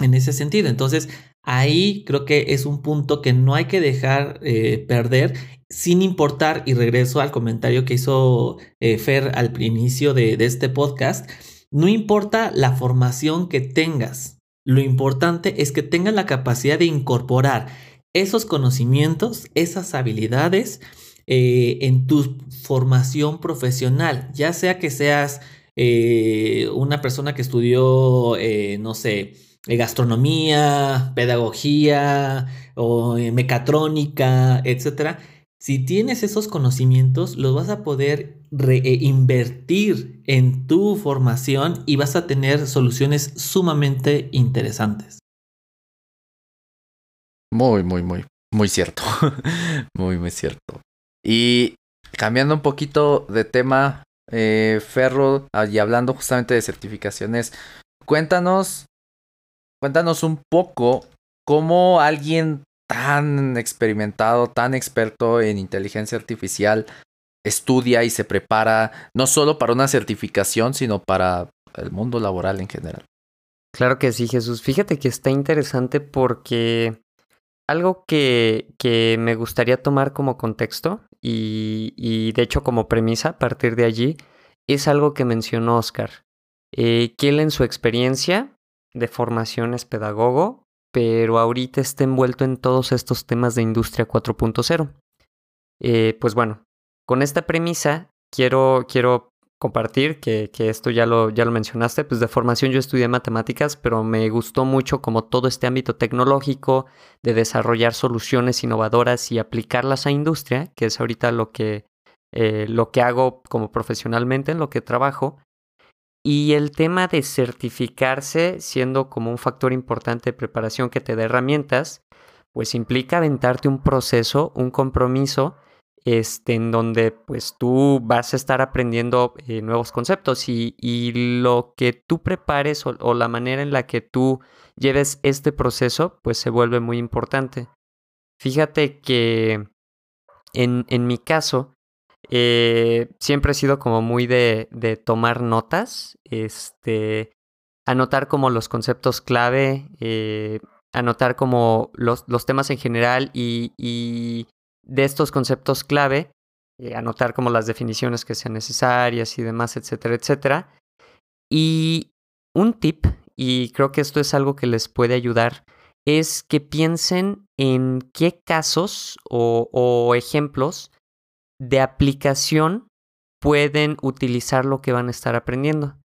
en ese sentido. Entonces, Ahí creo que es un punto que no hay que dejar eh, perder sin importar, y regreso al comentario que hizo eh, Fer al inicio de, este podcast, no importa la formación que tengas, lo importante es que tengas la capacidad de incorporar esos conocimientos, esas habilidades eh, en tu formación profesional, ya sea que seas una persona que estudió, no sé, gastronomía, pedagogía o eh, mecatrónica, etcétera. Si tienes esos conocimientos, los vas a poder reinvertir eh, en tu formación y vas a tener soluciones sumamente interesantes. Muy, muy, muy, muy cierto. muy, muy cierto. Y cambiando un poquito de tema, eh, Ferro, y hablando justamente de certificaciones, cuéntanos cuéntanos un poco cómo alguien tan experimentado, tan experto en inteligencia artificial, estudia y se prepara no solo para una certificación, sino para el mundo laboral en general. Claro que sí, Jesús. Fíjate que está interesante porque algo que, que me gustaría tomar como contexto y, y, de hecho como premisa a partir de allí es algo que mencionó Oscar. Eh, que él en su experiencia de formación es pedagogo, pero ahorita está envuelto en todos estos temas de industria 4.0. Eh, pues bueno, con esta premisa quiero, quiero compartir que, que, esto ya lo, ya lo mencionaste, pues de formación yo estudié matemáticas, pero me gustó mucho como todo este ámbito tecnológico de desarrollar soluciones innovadoras y aplicarlas a industria, que es ahorita lo que, eh, lo que hago como profesionalmente, en lo que trabajo. Y el tema de certificarse siendo como un factor importante de preparación que te da herramientas, pues implica aventarte un proceso, un compromiso, este, en donde pues tú vas a estar aprendiendo eh, nuevos conceptos y, lo que tú prepares o, o, la manera en la que tú lleves este proceso pues se vuelve muy importante. Fíjate que en, en mi caso eh, siempre he sido como muy de, de, tomar notas, este, anotar como los conceptos clave, eh, anotar como los, los, temas en general y, y, de estos conceptos clave, eh, anotar como las definiciones que sean necesarias y demás, etcétera, etcétera. Y un tip, y creo que esto es algo que les puede ayudar, es que piensen en qué casos o, o ejemplos de aplicación pueden utilizar lo que van a estar aprendiendo.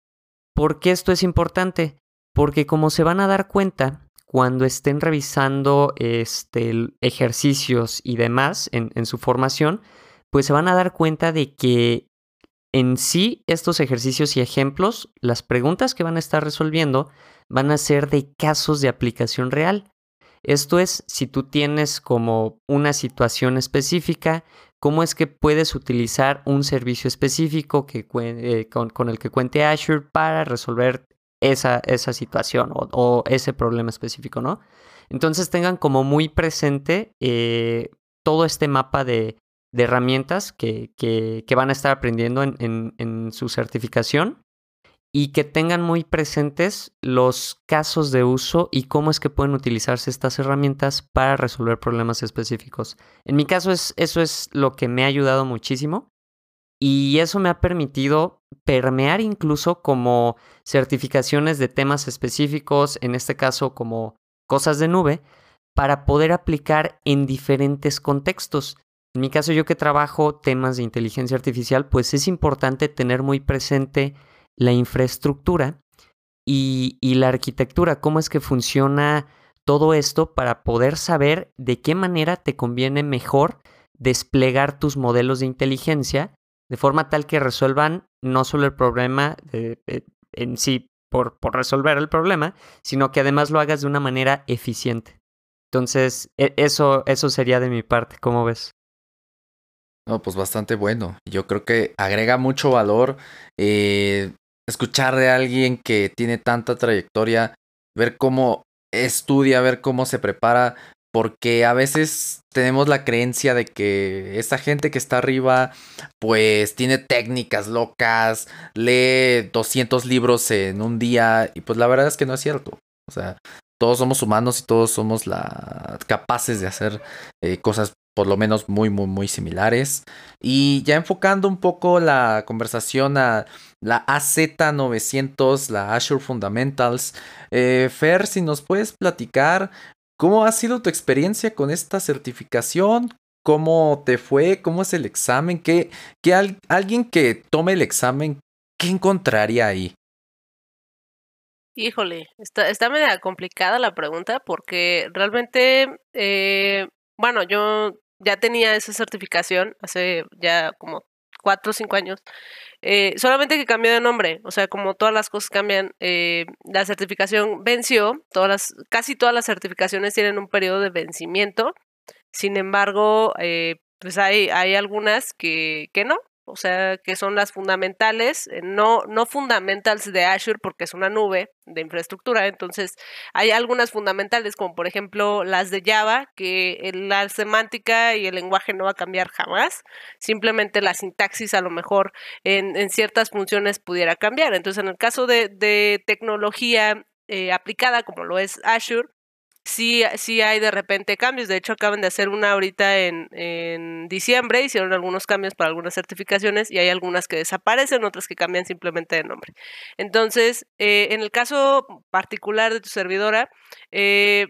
¿Por qué esto es importante? Porque como se van a dar cuenta, cuando estén revisando este, ejercicios y demás en, en su formación, pues se van a dar cuenta de que en sí estos ejercicios y ejemplos, las preguntas que van a estar resolviendo van a ser de casos de aplicación real. Esto es, si tú tienes como una situación específica, cómo es que puedes utilizar un servicio específico que, eh, con, el que cuente Azure para resolver esa, esa situación o, ese problema específico, ¿no? Entonces tengan como muy presente eh, todo este mapa de, herramientas que, que, van a estar aprendiendo en, en, en su certificación y que tengan muy presentes los casos de uso y cómo es que pueden utilizarse estas herramientas para resolver problemas específicos. En mi caso es, eso es lo que me ha ayudado muchísimo y eso me ha permitido permear incluso como certificaciones de temas específicos, en este caso como cosas de nube, para poder aplicar en diferentes contextos. En mi caso yo que trabajo temas de inteligencia artificial, pues es importante tener muy presente la infraestructura y, y, la arquitectura, cómo es que funciona todo esto para poder saber de qué manera te conviene mejor desplegar tus modelos de inteligencia de forma tal que resuelvan no solo el problema de, en sí por, por, resolver el problema, sino que además lo hagas de una manera eficiente. Entonces, e, eso, eso sería de mi parte, ¿cómo ves? No, pues bastante bueno. Yo creo que agrega mucho valor eh, escuchar de alguien que tiene tanta trayectoria, ver cómo estudia, ver cómo se prepara, porque a veces tenemos la creencia de que esa gente que está arriba pues tiene técnicas locas, lee 200 libros en un día y pues la verdad es que no es cierto. O sea, todos somos humanos y todos somos la, capaces de hacer eh, cosas por lo menos muy, muy, muy similares. Y ya enfocando un poco la conversación a la AZ900, la Azure Fundamentals. Eh, Fer, si nos puedes platicar cómo ha sido tu experiencia con esta certificación, cómo te fue, cómo es el examen, qué al, alguien que tome el examen, ¿qué encontraría ahí? Híjole, está, está media complicada la pregunta porque realmente, eh, bueno, yo ya tenía esa certificación hace ya como cuatro o cinco años, eh, solamente que cambió de nombre, o sea, como todas las cosas cambian, eh, la certificación venció, todas las, casi todas las certificaciones tienen un periodo de vencimiento, sin embargo, eh, pues hay, hay algunas que, que no, o sea, que son las fundamentales, eh, no, no fundamentals de Azure porque es una nube de infraestructura, entonces hay algunas fundamentales como por ejemplo las de Java, que la semántica y el lenguaje no va a cambiar jamás, simplemente la sintaxis a lo mejor en, ciertas funciones pudiera cambiar, entonces en el caso de, de tecnología eh, aplicada como lo es Azure, sí, sí hay de repente cambios. De hecho, acaban de hacer una ahorita en, en diciembre, hicieron algunos cambios para algunas certificaciones y hay algunas que desaparecen, otras que cambian simplemente de nombre. Entonces, eh, en el caso particular de tu servidora, eh,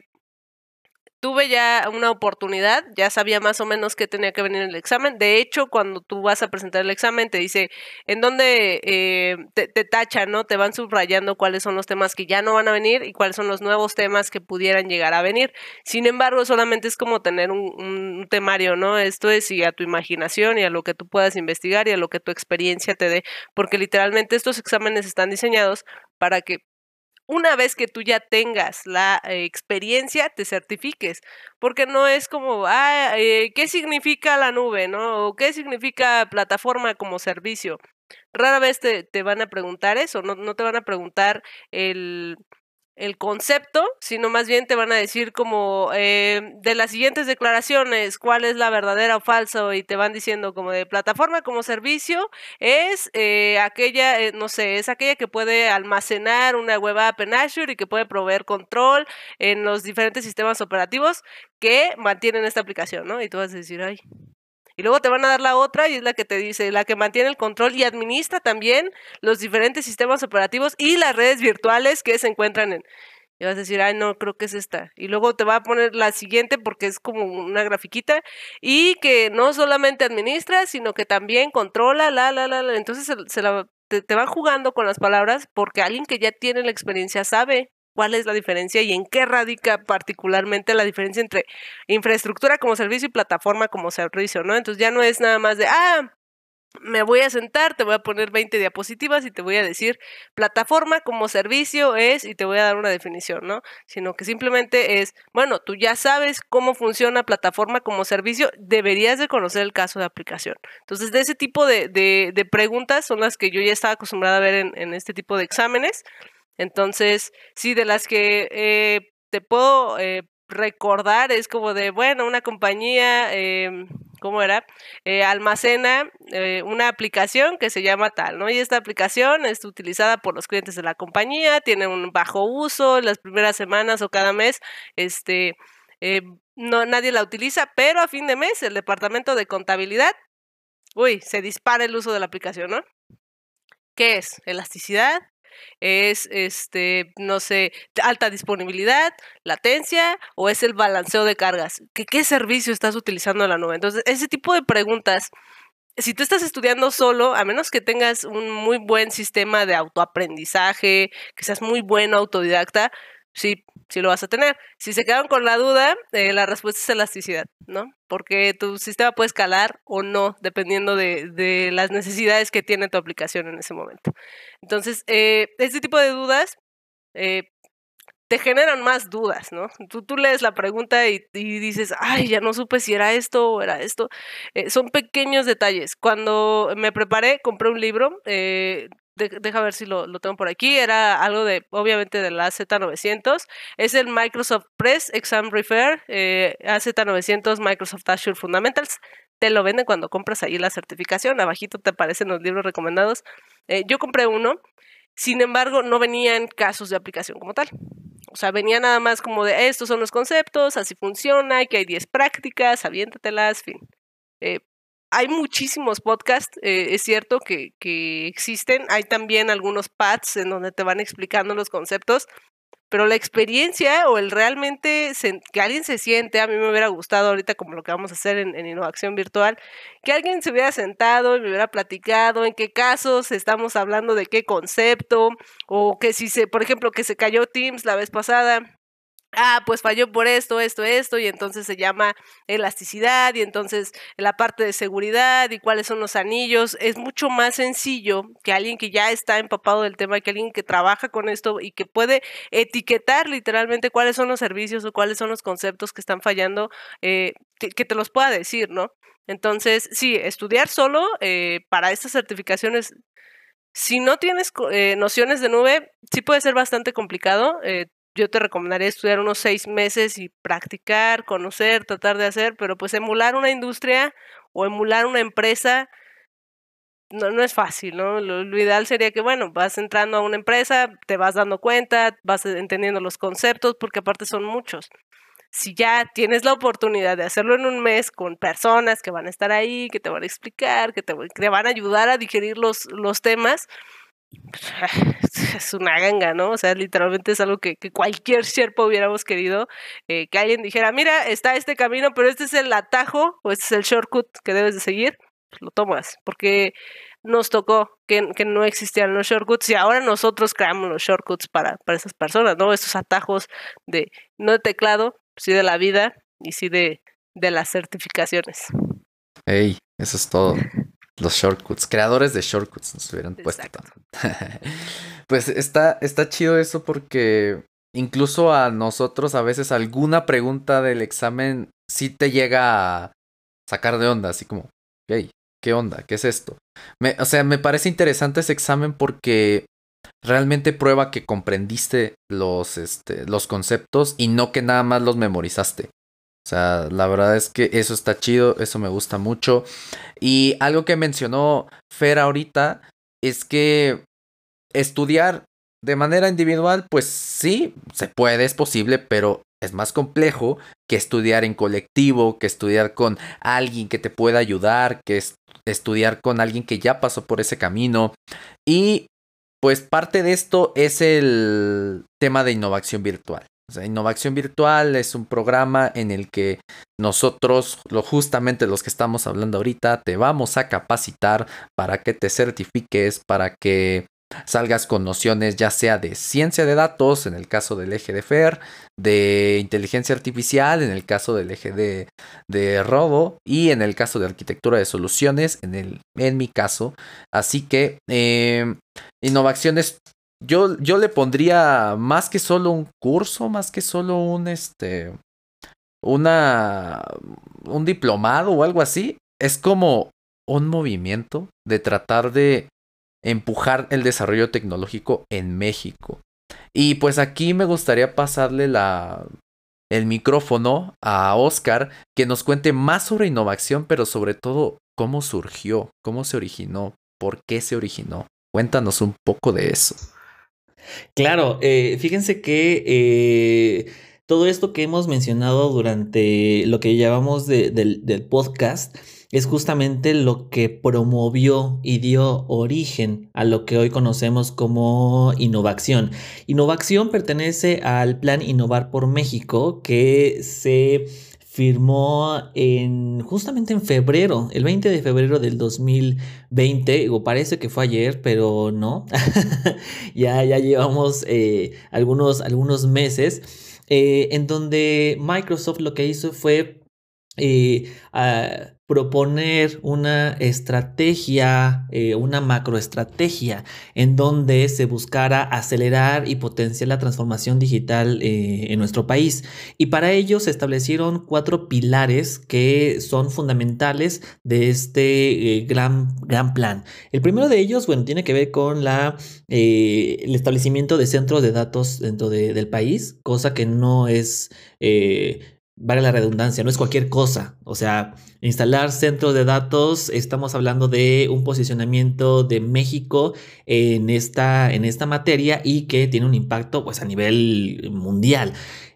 tuve ya una oportunidad, ya sabía más o menos qué tenía que venir en el examen. De hecho, cuando tú vas a presentar el examen, te dice en dónde eh, te, te tachan, ¿no? Te van subrayando cuáles son los temas que ya no van a venir y cuáles son los nuevos temas que pudieran llegar a venir. Sin embargo, solamente es como tener un, un temario, ¿no? Esto es y a tu imaginación y a lo que tú puedas investigar y a lo que tu experiencia te dé, porque literalmente estos exámenes están diseñados para que una vez que tú ya tengas la eh, experiencia, te certifiques, porque no es como, ah, eh, ¿qué significa la nube, no? O ¿qué significa plataforma como servicio? Rara vez te, te van a preguntar eso, no, no te van a preguntar el, el concepto, sino más bien te van a decir como eh, de las siguientes declaraciones, cuál es la verdadera o falso, y te van diciendo como de plataforma como servicio, es eh, aquella, eh, no sé, es aquella que puede almacenar una web app en Azure y que puede proveer control en los diferentes sistemas operativos que mantienen esta aplicación, ¿no? Y tú vas a decir, ay, y luego te van a dar la otra y es la que te dice, la que mantiene el control y administra también los diferentes sistemas operativos y las redes virtuales que se encuentran en... Y vas a decir, ay, no, creo que es esta. Y luego te va a poner la siguiente porque es como una grafiquita y que no solamente administra, sino que también controla, la, la, la, la. Entonces se, la, te, te van jugando con las palabras porque alguien que ya tiene la experiencia sabe cuál es la diferencia y en qué radica particularmente la diferencia entre infraestructura como servicio y plataforma como servicio, ¿no? Entonces ya no es nada más de, ah, me voy a sentar, te voy a poner 20 diapositivas y te voy a decir plataforma como servicio es y te voy a dar una definición, ¿no? Sino que simplemente es, bueno, tú ya sabes cómo funciona plataforma como servicio, deberías de conocer el caso de aplicación. Entonces, de ese tipo de, de, de preguntas son las que yo ya estaba acostumbrada a ver en, en este tipo de exámenes. Entonces, sí, de las que eh, te puedo eh, recordar es como de, bueno, una compañía, eh, ¿cómo era? Eh, almacena una aplicación que se llama tal, ¿no? Y esta aplicación es utilizada por los clientes de la compañía, tiene un bajo uso, las primeras semanas o cada mes, este, no, nadie la utiliza, pero a fin de mes el departamento de contabilidad, uy, se dispara el uso de la aplicación, ¿no? ¿Qué es? Elasticidad, es, este, no sé, alta disponibilidad, latencia o es el balanceo de cargas. ¿Qué, qué servicio estás utilizando en la nube? Entonces, ese tipo de preguntas si tú estás estudiando solo, a menos que tengas un muy buen sistema de autoaprendizaje, que seas muy bueno autodidacta, sí, sí lo vas a tener. Si se quedan con la duda, eh, la respuesta es elasticidad, ¿no? Porque tu sistema puede escalar o no, dependiendo de, las necesidades que tiene tu aplicación en ese momento. Entonces, eh, este tipo de dudas eh, te generan más dudas, ¿no? Tú, tú lees la pregunta y, y, dices, ay, ya no supe si era esto o era esto. Son pequeños detalles. Cuando me preparé, compré un libro, de, deja ver si lo, lo, tengo por aquí, era algo de, obviamente, de la AZ900, es el Microsoft Press Exam Refer, eh, AZ900 Microsoft Azure Fundamentals, te lo venden cuando compras ahí la certificación, abajito te aparecen los libros recomendados, eh, yo compré uno, sin embargo, no venían casos de aplicación como tal. O sea, venía nada más como de estos son los conceptos, así funciona, que hay 10 prácticas, aviéntatelas, fin. Eh, hay muchísimos podcasts, eh, es cierto que, que, existen. Hay también algunos pads en donde te van explicando los conceptos, pero la experiencia o el realmente se, que alguien se siente, a mí me hubiera gustado ahorita como lo que vamos a hacer en, en, innovación virtual, que alguien se hubiera sentado y me hubiera platicado en qué casos estamos hablando de qué concepto, o que si se, por ejemplo, que se cayó Teams la vez pasada, ah, pues falló por esto, esto, esto, y entonces se llama elasticidad, y entonces la parte de seguridad y cuáles son los anillos. Es mucho más sencillo que alguien que ya está empapado del tema, que alguien que trabaja con esto y que puede etiquetar literalmente cuáles son los servicios o cuáles son los conceptos que están fallando, eh, que, te los pueda decir, ¿no? Entonces, sí, estudiar solo eh, para estas certificaciones si no tienes eh, nociones de nube, sí puede ser bastante complicado yo te recomendaría estudiar unos seis meses y practicar, conocer, tratar de hacer, pero pues emular una industria o emular una empresa no, no es fácil, ¿no? Lo, ideal sería que, bueno, vas entrando a una empresa, te vas dando cuenta, vas entendiendo los conceptos, porque aparte son muchos. Si ya tienes la oportunidad de hacerlo en un mes con personas que van a estar ahí, que te van a explicar, que te, que te van a ayudar a digerir los, los temas, es una ganga, ¿no? O sea, literalmente es algo que, cualquier sierpo hubiéramos querido, eh, que alguien dijera, mira, está este camino, pero este es el atajo o este es el shortcut que debes de seguir, pues lo tomas, porque nos tocó que, no existían los shortcuts y ahora nosotros creamos los shortcuts para, para esas personas, ¿no? Estos atajos de, no de teclado, sí de la vida y sí de, de las certificaciones. Ey, eso es todo. Los shortcuts, creadores de shortcuts nos hubieran puesto. pues está, está chido eso porque incluso a nosotros a veces alguna pregunta del examen sí te llega a sacar de onda, así como, hey, ¿qué onda? ¿Qué es esto? Me, o sea, me parece interesante ese examen porque realmente prueba que comprendiste los, este, los conceptos y no que nada más los memorizaste. O sea, la verdad es que eso está chido, eso me gusta mucho. Y algo que mencionó Fer ahorita es que estudiar de manera individual, pues sí, se puede, es posible, pero es más complejo que estudiar en colectivo, que estudiar con alguien que te pueda ayudar, que estudiar con alguien que ya pasó por ese camino. Y pues parte de esto es el tema de innovación virtual. Innovación Virtual es un programa en el que nosotros, lo, justamente los que estamos hablando ahorita, te vamos a capacitar para que te certifiques, para que salgas con nociones ya sea de ciencia de datos, en el caso del eje de FER, de inteligencia artificial, en el caso del eje de, de robo, y en el caso de arquitectura de soluciones, en, el, en mi caso. Así que eh, innovaciones yo, yo le pondría más que solo un curso, más que solo un este. Una. un diplomado o algo así. Es como un movimiento de tratar de empujar el desarrollo tecnológico en México. Y pues aquí me gustaría pasarle la, el micrófono a Oscar que nos cuente más sobre innovación, pero sobre todo cómo surgió, cómo se originó, por qué se originó. Cuéntanos un poco de eso. Claro, eh, fíjense que eh, todo esto que hemos mencionado durante lo que llamamos del podcast es justamente lo que promovió y dio origen a lo que hoy conocemos como innovación. Innovación pertenece al plan Innovar por México que se firmó en justamente en febrero, el 20 de febrero del 2020, o parece que fue ayer, pero no, ya, ya llevamos eh, algunos, algunos meses, eh, en donde Microsoft lo que hizo fue eh, proponer una estrategia, eh, una macroestrategia en donde se buscara acelerar y potenciar la transformación digital eh, en nuestro país. Y para ello se establecieron cuatro pilares que son fundamentales de este eh, gran, gran plan. El primero de ellos, bueno, tiene que ver con la, el establecimiento de centros de datos dentro del país, cosa que no es vale la redundancia, no es cualquier cosa. O sea, instalar centros de datos, estamos hablando de un posicionamiento de México en esta, en esta materia y que tiene un impacto pues, a nivel mundial.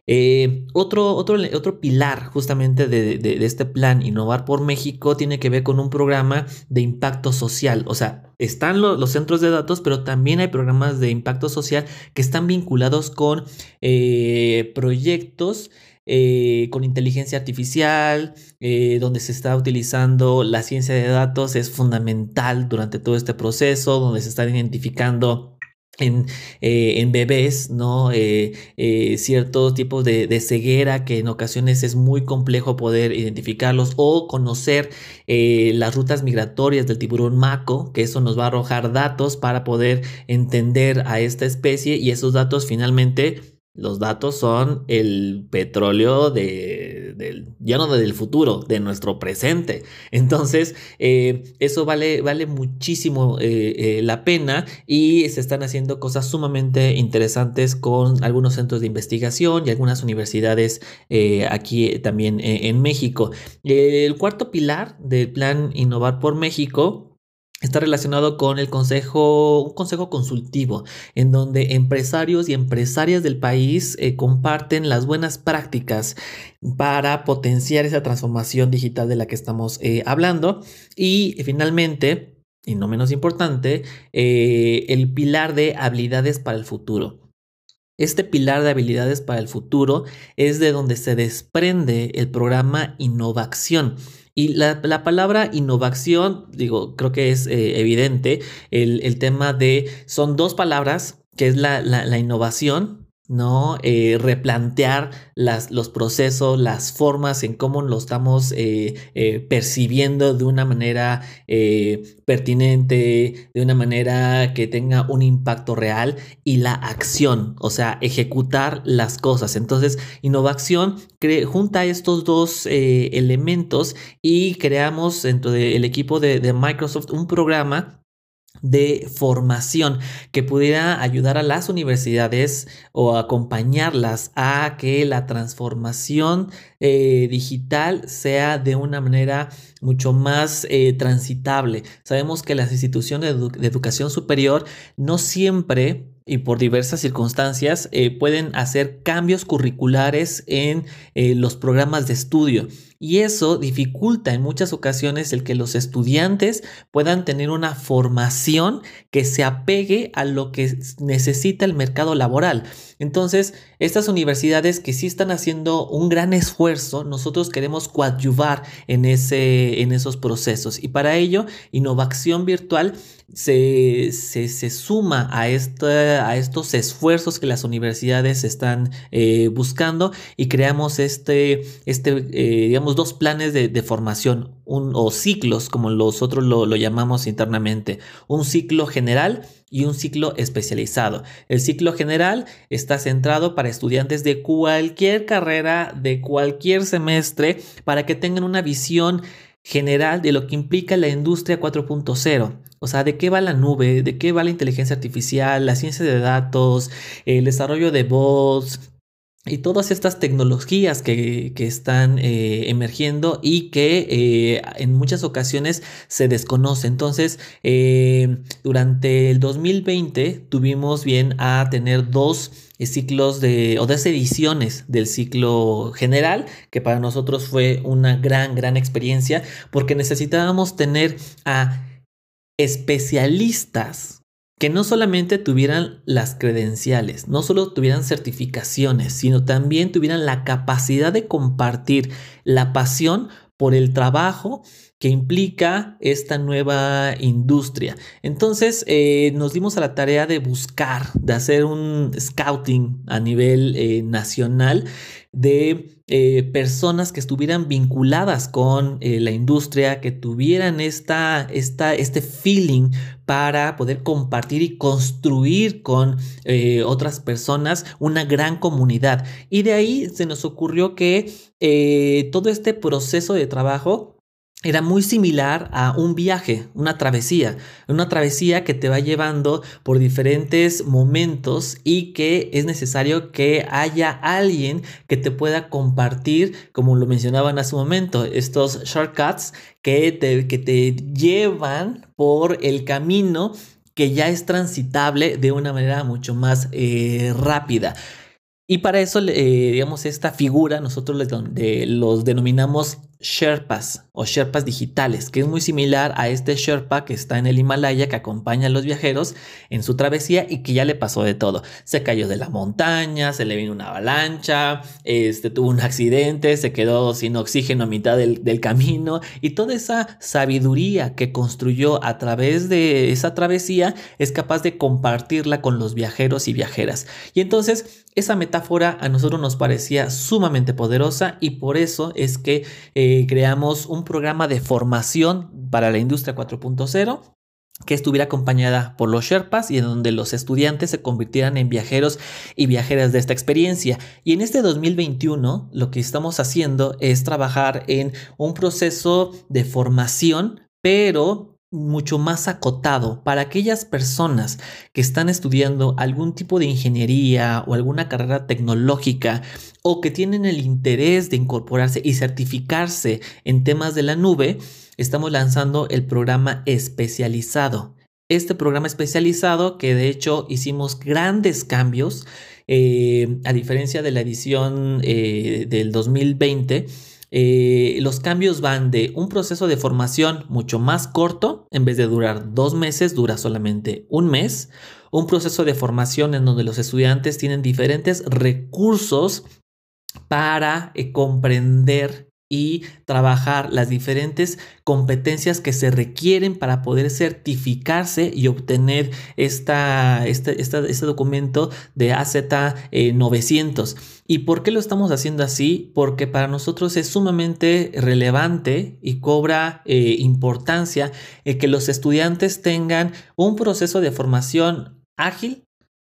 Eh, otro, otro, otro, pilar justamente de, este plan Innovar por México tiene que ver con un programa de impacto social. O sea, están los centros de datos, pero también hay programas de impacto social que están vinculados con eh, proyectos eh, con inteligencia artificial, eh, donde se está utilizando la ciencia de datos, es fundamental durante todo este proceso, donde se están identificando en, eh, en, bebés, ¿no? Ciertos tipos de, de, ceguera que en ocasiones es muy complejo poder identificarlos o conocer las rutas migratorias del tiburón maco, que eso nos va a arrojar datos para poder entender a esta especie y esos datos finalmente los datos son el petróleo de, ya no del futuro, de nuestro presente. Entonces, eh, eso vale, vale muchísimo eh, eh, la pena y se están haciendo cosas sumamente interesantes con algunos centros de investigación y algunas universidades aquí también en México. El cuarto pilar del plan Innovar por México está relacionado con el consejo, un consejo consultivo, en donde empresarios y empresarias del país eh, comparten las buenas prácticas para potenciar esa transformación digital de la que estamos eh, hablando. Y finalmente, y no menos importante, eh, el pilar de habilidades para el futuro. Este pilar de habilidades para el futuro es de donde se desprende el programa Innovación y la, palabra innovación, digo, creo que es eh, evidente el, tema de, son dos palabras, que es la, la innovación ¿no? Eh, replantear las, los procesos, las formas en cómo lo estamos eh, eh, percibiendo de una manera pertinente, de una manera que tenga un impacto real y la acción, o sea, ejecutar las cosas. Entonces, innovación junta estos dos elementos y creamos dentro del equipo de, de Microsoft un programa de formación que pudiera ayudar a las universidades o acompañarlas a que la transformación eh, digital sea de una manera mucho más eh, transitable. Sabemos que las instituciones de, educación superior no siempre y por diversas circunstancias eh, pueden hacer cambios curriculares en los programas de estudio. Y eso dificulta en muchas ocasiones el que los estudiantes puedan tener una formación que se apegue a lo que necesita el mercado laboral. Entonces, estas universidades que sí están haciendo un gran esfuerzo, nosotros queremos coadyuvar en, ese, en esos procesos. Y para ello, Innovación Virtual se, se, suma a, a estos esfuerzos que las universidades están eh, buscando y creamos este, este eh, digamos, dos planes de, formación o ciclos, como nosotros lo, lo llamamos internamente. Un ciclo general y un ciclo especializado. El ciclo general está centrado para estudiantes de cualquier carrera, de cualquier semestre, para que tengan una visión general de lo que implica la industria 4.0. O sea, de qué va la nube, de qué va la inteligencia artificial, la ciencia de datos, el desarrollo de bots, y todas estas tecnologías que, están eh, emergiendo y que eh, en muchas ocasiones se desconoce. Entonces, eh, durante el 2020 tuvimos bien a tener dos ciclos de o dos ediciones del ciclo general que para nosotros fue una gran gran experiencia porque necesitábamos tener a especialistas que no solamente tuvieran las credenciales, no solo tuvieran certificaciones, sino también tuvieran la capacidad de compartir la pasión por el trabajo que implica esta nueva industria. Entonces eh, nos dimos a la tarea de buscar, de hacer un scouting a nivel eh, nacional de eh, personas que estuvieran vinculadas con la industria, que tuvieran esta, esta, este feeling para poder compartir y construir con otras personas una gran comunidad. Y de ahí se nos ocurrió que todo este proceso de trabajo era muy similar a un viaje, una travesía, una travesía que te va llevando por diferentes momentos y que es necesario que haya alguien que te pueda compartir, como lo mencionaban hace un momento, estos shortcuts que te, que te llevan por el camino que ya es transitable de una manera mucho más eh, rápida. Y para eso, eh, digamos, esta figura nosotros los denominamos Sherpas o Sherpas digitales, que es muy similar a este Sherpa que está en el Himalaya que acompaña a los viajeros en su travesía y que ya le pasó de todo. Se cayó de la montaña, se le vino una avalancha, este, tuvo un accidente, se quedó sin oxígeno a mitad del, del camino y toda esa sabiduría que construyó a través de esa travesía es capaz de compartirla con los viajeros y viajeras. Y entonces esa metáfora a nosotros nos parecía sumamente poderosa y por eso es que eh, creamos un programa de formación para la industria 4.0 que estuviera acompañada por los Sherpas y en donde los estudiantes se convirtieran en viajeros y viajeras de esta experiencia. Y en este 2021 lo que estamos haciendo es trabajar en un proceso de formación, pero mucho más acotado para aquellas personas que están estudiando algún tipo de ingeniería o alguna carrera tecnológica o que tienen el interés de incorporarse y certificarse en temas de la nube, estamos lanzando el programa especializado. Este programa especializado que de hecho hicimos grandes cambios, eh, a diferencia de la edición eh, del 2020, eh, los cambios van de un proceso de formación mucho más corto, en vez de durar dos meses, dura solamente un mes. Un proceso de formación en donde los estudiantes tienen diferentes recursos para eh, comprender y trabajar las diferentes competencias que se requieren para poder certificarse y obtener esta, este, este documento de AZ 900. Eh, ¿Y por qué lo estamos haciendo así? Porque para nosotros es sumamente relevante y cobra eh, importancia que los estudiantes tengan un proceso de formación ágil,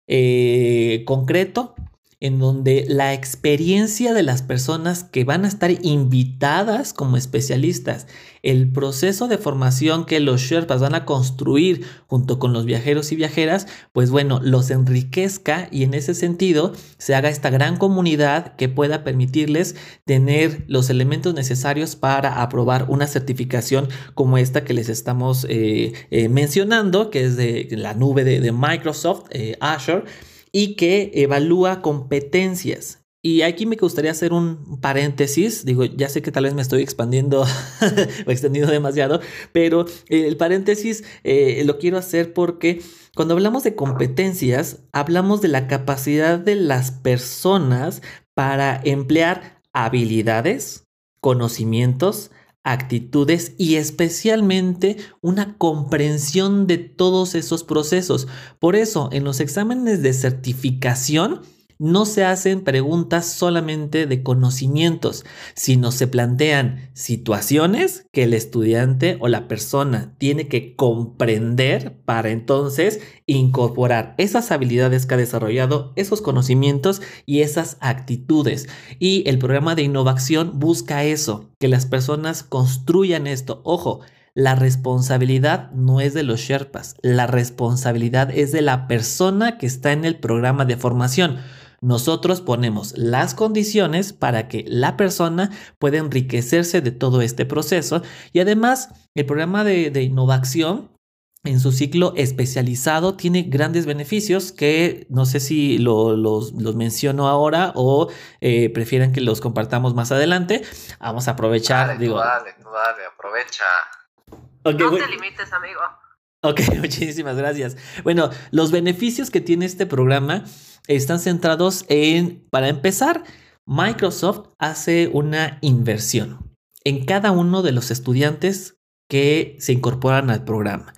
eh, concreto en donde la experiencia de las personas que van a estar invitadas como especialistas, el proceso de formación que los Sherpas van a construir junto con los viajeros y viajeras, pues bueno, los enriquezca y en ese sentido se haga esta gran comunidad que pueda permitirles tener los elementos necesarios para aprobar una certificación como esta que les estamos eh, eh, mencionando, que es de la nube de, Microsoft, eh, Azure y que evalúa competencias. Y aquí me gustaría hacer un paréntesis, digo, ya sé que tal vez me estoy expandiendo o extendiendo demasiado, pero el paréntesis eh, lo quiero hacer porque cuando hablamos de competencias, hablamos de la capacidad de las personas para emplear habilidades, conocimientos, actitudes y especialmente una comprensión de todos esos procesos. Por eso, en los exámenes de certificación, no se hacen preguntas solamente de conocimientos, sino se plantean situaciones que el estudiante o la persona tiene que comprender para entonces incorporar esas habilidades que ha desarrollado, esos conocimientos y esas actitudes. Y el programa de innovación busca eso, que las personas construyan esto. Ojo, la responsabilidad no es de los Sherpas, la responsabilidad es de la persona que está en el programa de formación. Nosotros ponemos las condiciones para que la persona pueda enriquecerse de todo este proceso y además el programa de, innovación en su ciclo especializado tiene grandes beneficios que no sé si los, menciono ahora o eh, prefieren que los compartamos más adelante. Vamos a aprovechar. Dale, digo, dale, dale, aprovecha. no te limites, amigo. Ok, muchísimas gracias. Bueno, los beneficios que tiene este programa están centrados en, para empezar, Microsoft hace una inversión en cada uno de los estudiantes que se incorporan al programa.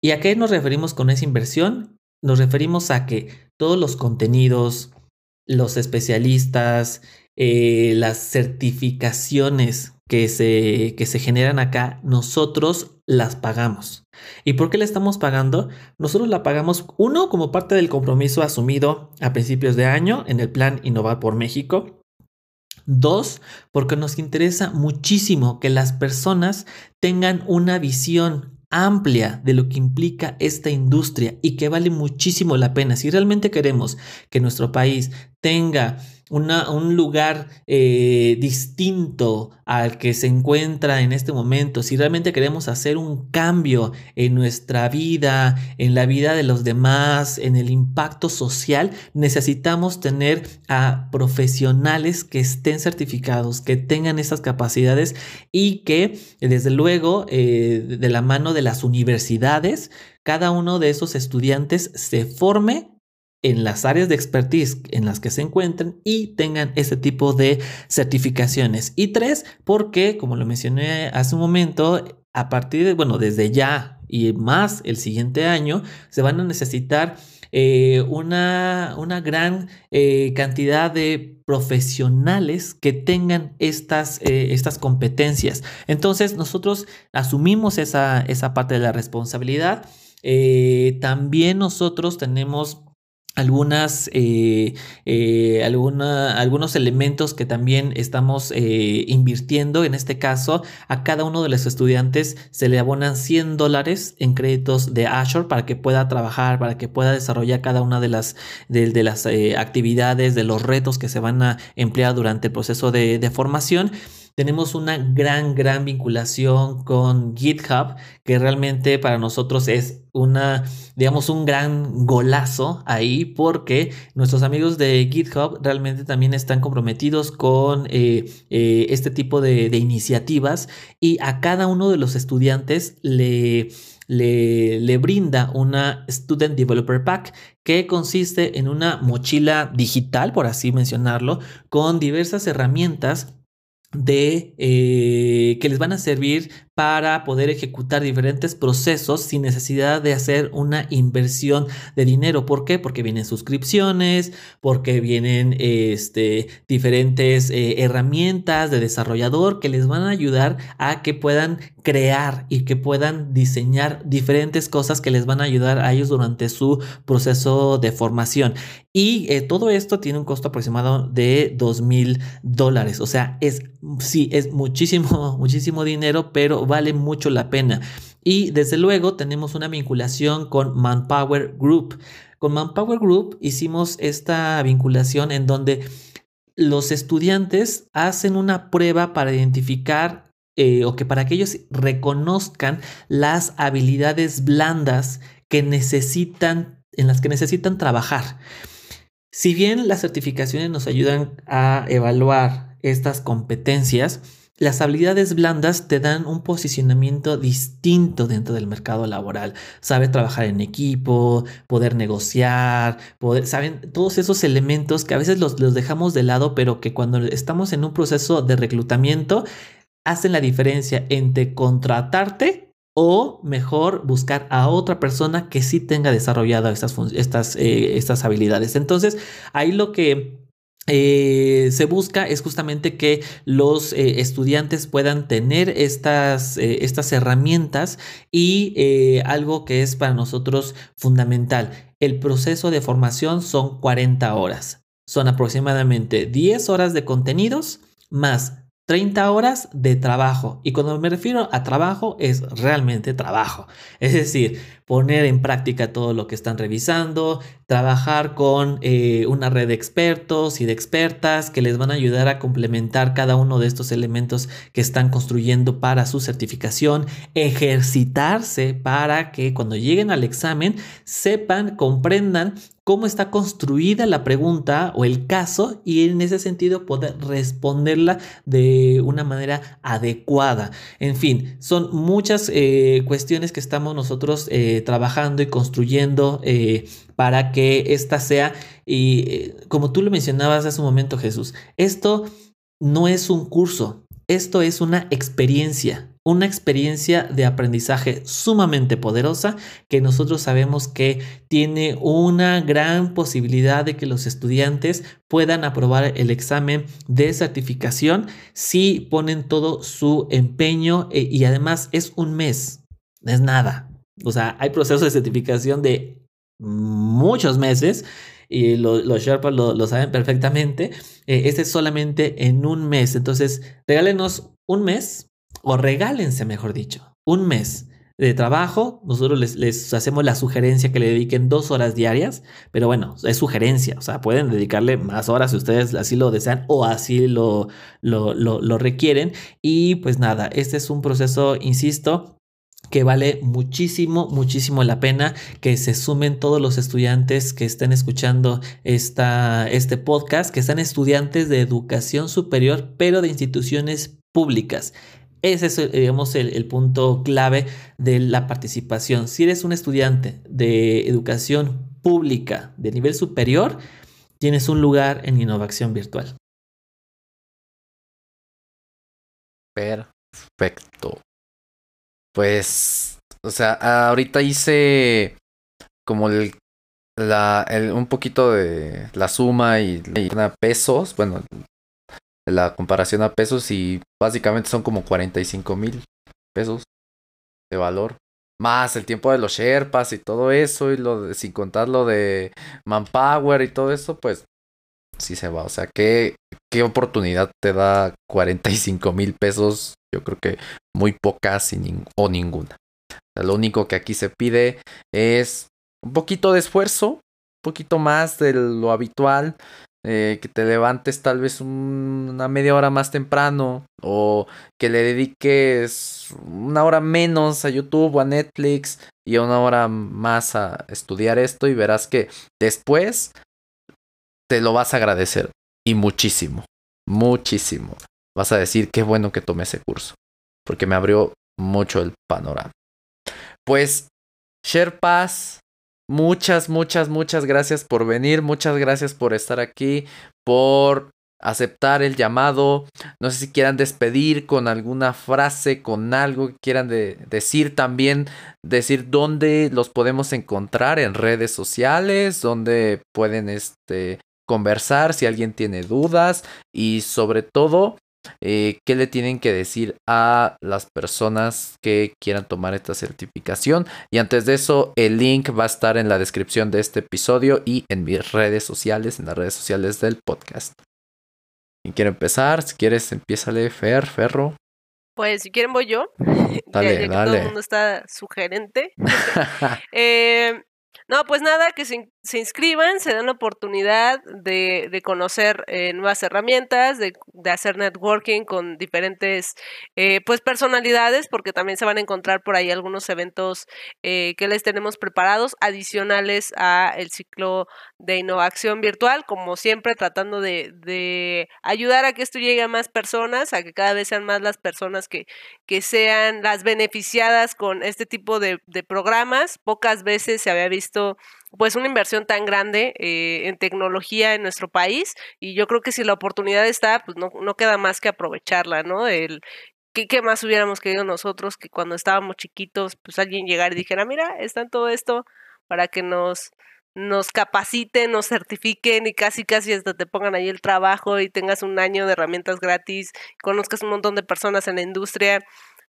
¿Y a qué nos referimos con esa inversión? Nos referimos a que todos los contenidos, los especialistas, eh, las certificaciones que se, que se generan acá, nosotros las pagamos. ¿Y por qué la estamos pagando? Nosotros la pagamos, uno, como parte del compromiso asumido a principios de año en el plan Innovar por México. Dos, porque nos interesa muchísimo que las personas tengan una visión amplia de lo que implica esta industria y que vale muchísimo la pena. Si realmente queremos que nuestro país tenga un lugar eh, distinto al que se encuentra en este momento, si realmente queremos hacer un cambio en nuestra vida, en la vida de los demás, en el impacto social, necesitamos tener a profesionales que estén certificados, que tengan esas capacidades y que desde luego eh, de la mano de las universidades, cada uno de esos estudiantes se forme en las áreas de expertise en las que se encuentren y tengan ese tipo de certificaciones. Y tres, porque, como lo mencioné hace un momento, a partir de, bueno, desde ya y más el siguiente año, se van a necesitar eh, una, una, gran eh, cantidad de profesionales que tengan estas, eh, estas competencias. Entonces, nosotros asumimos esa, esa parte de la responsabilidad. también nosotros tenemos algunas, eh, eh, algunos elementos que también estamos eh, invirtiendo. En este caso, a cada uno de los estudiantes se le abonan 100 dólares en créditos de Azure para que pueda trabajar, para que pueda desarrollar cada una de las, de, las actividades, de los retos que se van a emplear durante el proceso de, de formación. Tenemos una gran, gran vinculación con GitHub, que realmente para nosotros es una, digamos, un gran golazo ahí, porque nuestros amigos de GitHub realmente también están comprometidos con eh, eh, este tipo de, iniciativas y a cada uno de los estudiantes le... Le, le, brinda una Student Developer Pack que consiste en una mochila digital, por así mencionarlo, con diversas herramientas de eh, que les van a servir para poder ejecutar diferentes procesos sin necesidad de hacer una inversión de dinero. ¿Por qué? Porque vienen suscripciones, porque vienen este, diferentes eh, herramientas de desarrollador que les van a ayudar a que puedan crear y que puedan diseñar diferentes cosas que les van a ayudar a ellos durante su proceso de formación. Y eh, todo esto tiene un costo aproximado de dos mil dólares. O sea, es, sí, es muchísimo, muchísimo dinero, pero vale mucho la pena. Y desde luego tenemos una vinculación con Manpower Group. Con Manpower Group hicimos esta vinculación en donde los estudiantes hacen una prueba para identificar eh, o que para que ellos reconozcan las habilidades blandas que necesitan, en las que necesitan trabajar. Si bien las certificaciones nos ayudan a evaluar estas competencias, las habilidades blandas te dan un posicionamiento distinto dentro del mercado laboral. Saber trabajar en equipo, poder negociar, poder, saben, todos esos elementos que a veces los, los dejamos de lado, pero que cuando estamos en un proceso de reclutamiento hacen la diferencia entre contratarte o mejor buscar a otra persona que sí tenga desarrollado estas, estas, eh, estas habilidades. Entonces, ahí lo que eh, se busca es justamente que los eh, estudiantes puedan tener estas, eh, estas herramientas y algo que es para nosotros fundamental. El proceso de formación son 40 horas. Son aproximadamente 10 horas de contenidos más 30 horas de trabajo. Y cuando me refiero a trabajo, es realmente trabajo. Es decir, poner en práctica todo lo que están revisando, trabajar con eh, una red de expertos y de expertas que les van a ayudar a complementar cada uno de estos elementos que están construyendo para su certificación, ejercitarse para que cuando lleguen al examen sepan, comprendan cómo está construida la pregunta o el caso y en ese sentido poder responderla de una manera adecuada. En fin, son muchas eh, cuestiones que estamos nosotros eh, trabajando y construyendo para que esta sea, y como tú lo mencionabas hace un momento Jesús, esto no es un curso, esto es una experiencia una experiencia de aprendizaje sumamente poderosa que nosotros sabemos que tiene una gran posibilidad de que los estudiantes puedan aprobar el examen de certificación si ponen todo su empeño eh, y además es un mes, es nada. O sea, hay procesos de certificación de muchos meses y los Sherpas lo, saben perfectamente. Eh, este es solamente en un mes. Entonces, regálenos un mes o regálense, mejor dicho, un mes de trabajo, nosotros les, hacemos la sugerencia que le dediquen dos horas diarias, pero bueno, es sugerencia, o sea, pueden dedicarle más horas si ustedes así lo desean o así lo, lo, lo requieren. Y pues nada, este es un proceso, insisto, que vale muchísimo, muchísimo la pena que se sumen todos los estudiantes que estén escuchando esta, este podcast, que sean estudiantes de educación superior, pero de instituciones públicas. Ese es, digamos, el, el, punto clave de la participación. Si eres un estudiante de educación pública de nivel superior, tienes un lugar en innovación virtual. Perfecto. Pues, o sea, ahorita hice como el, la, el, un poquito de la suma y, y pesos, bueno, la comparación a pesos y básicamente son como 45 mil pesos de valor. Más el tiempo de los Sherpas y todo eso, y lo de, sin contar lo de Manpower y todo eso, pues sí se va. O sea, ¿qué, qué oportunidad te da 45 mil pesos? Yo creo que muy pocas o ninguna. Lo único que aquí se pide es un poquito de esfuerzo, un poquito más de lo habitual. Eh, que te levantes tal vez un, una media hora más temprano o que le dediques una hora menos a YouTube o a Netflix y una hora más a estudiar esto y verás que después te lo vas a agradecer y muchísimo, muchísimo. Vas a decir qué bueno que tomé ese curso porque me abrió mucho el panorama. Pues Sherpas, Muchas, muchas, muchas gracias por venir, muchas gracias por estar aquí, por aceptar el llamado. No sé si quieran despedir con alguna frase, con algo que quieran de decir también, decir dónde los podemos encontrar en redes sociales, dónde pueden este, conversar si alguien tiene dudas y sobre todo eh, qué le tienen que decir a las personas que quieran tomar esta certificación. Y antes de eso, el link va a estar en la descripción de este episodio y en mis redes sociales, en las redes sociales del podcast. ¿Quién quiere empezar? Si quieres, empiézale, Fer, Ferro. Pues si quieren voy yo. Dale, ya, ya que dale. todo el mundo está sugerente. eh, no, pues nada, que se, se, inscriban, se dan la oportunidad de, de conocer eh, nuevas herramientas, de, de, hacer networking con diferentes eh, pues personalidades, porque también se van a encontrar por ahí algunos eventos eh, que les tenemos preparados, adicionales a el ciclo de innovación virtual, como siempre tratando de, de, ayudar a que esto llegue a más personas, a que cada vez sean más las personas que, que sean las beneficiadas con este tipo de, de programas. Pocas veces se había visto pues una inversión tan grande eh, en tecnología en nuestro país y yo creo que si la oportunidad está, pues no, no queda más que aprovecharla, ¿no? El, ¿qué, ¿Qué más hubiéramos querido nosotros que cuando estábamos chiquitos, pues alguien llegara y dijera, mira, está en todo esto para que nos, nos capaciten, nos certifiquen y casi casi hasta te pongan ahí el trabajo y tengas un año de herramientas gratis, conozcas un montón de personas en la industria.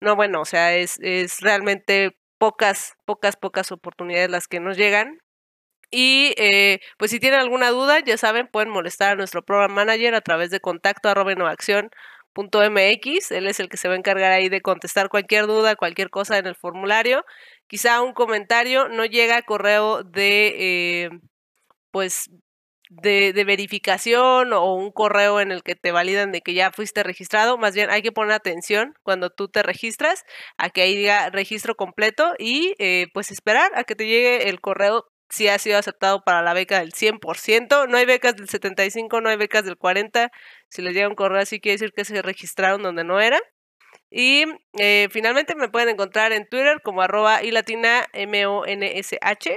No, bueno, o sea, es, es realmente pocas, pocas, pocas oportunidades las que nos llegan. Y eh, pues si tienen alguna duda, ya saben, pueden molestar a nuestro program manager a través de contacto arroba innovación.mx. Él es el que se va a encargar ahí de contestar cualquier duda, cualquier cosa en el formulario. Quizá un comentario no llega a correo de eh, pues de, de, verificación o un correo en el que te validan de que ya fuiste registrado. Más bien hay que poner atención cuando tú te registras a que ahí diga registro completo y eh, pues esperar a que te llegue el correo si ha sido aceptado para la beca del 100%. No hay becas del 75, no hay becas del 40. Si les llega un correo así quiere decir que se registraron donde no era. Y eh, finalmente me pueden encontrar en Twitter como arroba y latina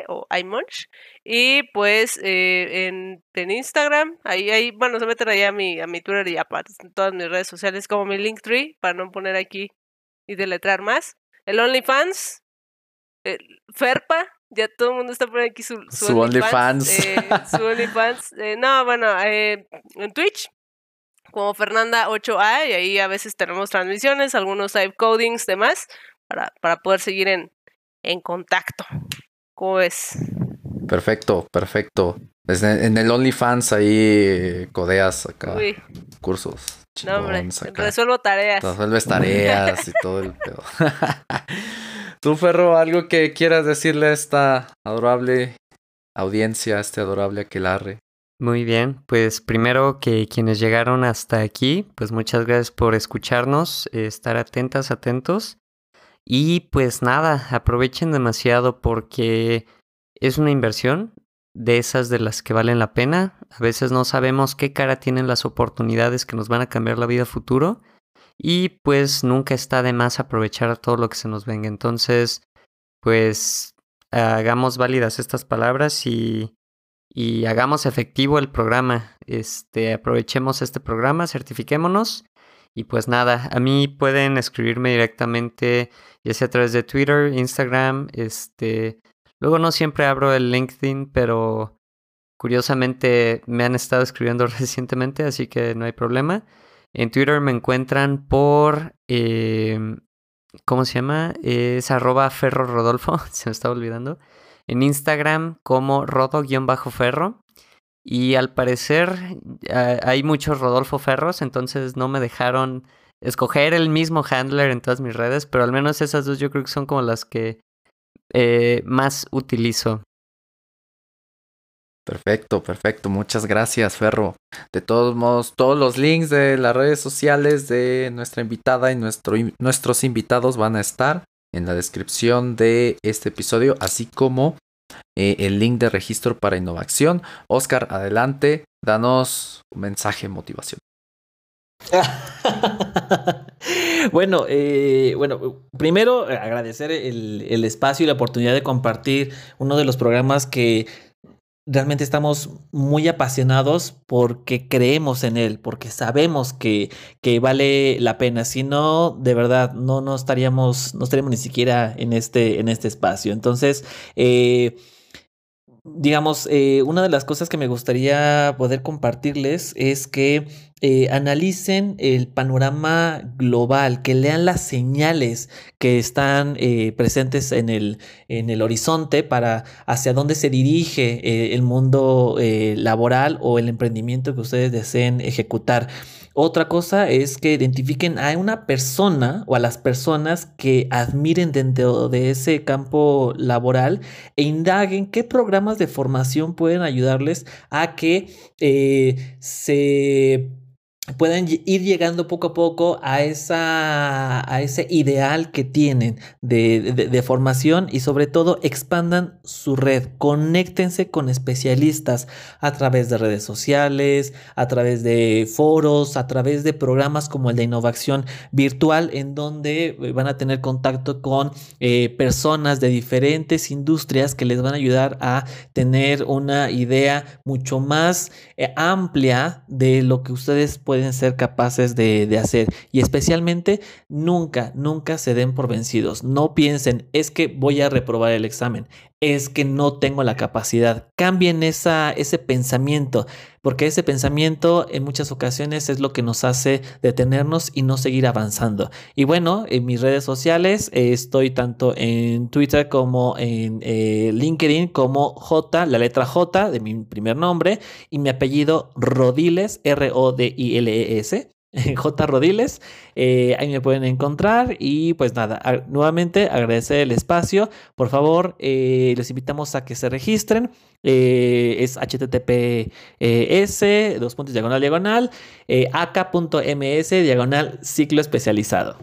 o iMunch. Y pues eh, en, en, Instagram, ahí, ahí, bueno, se meten allá a mi, a mi Twitter y en todas mis redes sociales como mi Linktree, para no poner aquí y deletrar más. El OnlyFans, el Ferpa, ya todo el mundo está poniendo aquí su, su, su OnlyFans. Eh, su OnlyFans. no, bueno, en Twitch como Fernanda 8A y ahí a veces tenemos transmisiones, algunos live codings, demás, para, para poder seguir en, en contacto. ¿Cómo ves? Perfecto, perfecto. Desde, en el OnlyFans ahí codeas acá Uy. cursos. No, hombre, acá. resuelvo tareas. Resuelves tareas y todo el pedo. Tú, Ferro, algo que quieras decirle a esta adorable audiencia, a este adorable aquelarre. Muy bien, pues primero que quienes llegaron hasta aquí, pues muchas gracias por escucharnos, estar atentas, atentos. Y pues nada, aprovechen demasiado porque es una inversión de esas de las que valen la pena. A veces no sabemos qué cara tienen las oportunidades que nos van a cambiar la vida futuro. Y pues nunca está de más aprovechar todo lo que se nos venga. Entonces, pues hagamos válidas estas palabras y y hagamos efectivo el programa. Este, aprovechemos este programa, certifiquémonos. Y pues nada, a mí pueden escribirme directamente, ya sea a través de Twitter, Instagram, este, luego no siempre abro el LinkedIn, pero curiosamente me han estado escribiendo recientemente, así que no hay problema. En Twitter me encuentran por, em, ¿cómo se llama? Es arroba ferro rodolfo, se me estaba olvidando en Instagram como rodo-ferro. Y al parecer hay muchos Rodolfo Ferros, entonces no me dejaron escoger el mismo handler en todas mis redes, pero al menos esas dos yo creo que son como las que eh, más utilizo. Perfecto, perfecto. Muchas gracias, Ferro. De todos modos, todos los links de las redes sociales de nuestra invitada y nuestro, nuestros invitados van a estar en la descripción de este episodio, así como eh, el link de registro para innovación. Oscar, adelante, danos un mensaje motivación. bueno, eh, bueno, primero agradecer el, espacio y la oportunidad de compartir uno de los programas que realmente estamos muy apasionados porque creemos en él, porque sabemos que, que vale la pena. Si no, de verdad, no, no estaríamos, no estaríamos ni siquiera en este, en este espacio. Entonces, eh, digamos, eh, una de las cosas que me gustaría poder compartirles es que eh, analicen el panorama global, que lean las señales que están eh, presentes en el, en el horizonte para hacia dónde se dirige el mundo laboral o el emprendimiento que ustedes deseen ejecutar. Otra cosa es que identifiquen a una persona o a las personas que admiren dentro de ese campo laboral e indaguen qué programas de formación pueden ayudarles a que eh, se puedan ir llegando poco a poco a, esa, a ese ideal que tienen de, formación y sobre todo expandan su red, conéctense con especialistas a través de redes sociales, a través de foros, a través de programas como el de innovación virtual en donde eh, van a tener contacto con eh, personas de diferentes industrias que les van a ayudar a tener una idea mucho más eh, amplia de lo que ustedes pueden pueden ser capaces de, hacer. Y especialmente, nunca, nunca se den por vencidos. No piensen, es que voy a reprobar el examen, es que no tengo la capacidad. Cambien esa, ese pensamiento, porque ese pensamiento en muchas ocasiones es lo que nos hace detenernos y no seguir avanzando. Y bueno, en mis redes sociales eh, estoy tanto en Twitter como en eh, LinkedIn como J, la letra J de mi primer nombre y mi apellido Rodiles, R-O-D-I-L-E-S. J. Rodiles. Eh, ahí me pueden encontrar. Y pues nada, nuevamente agradecer el espacio. Por favor, eh, les invitamos a que se registren. Eh, es https dos puntos diagonal diagonal ak.ms diagonal ciclo especializado.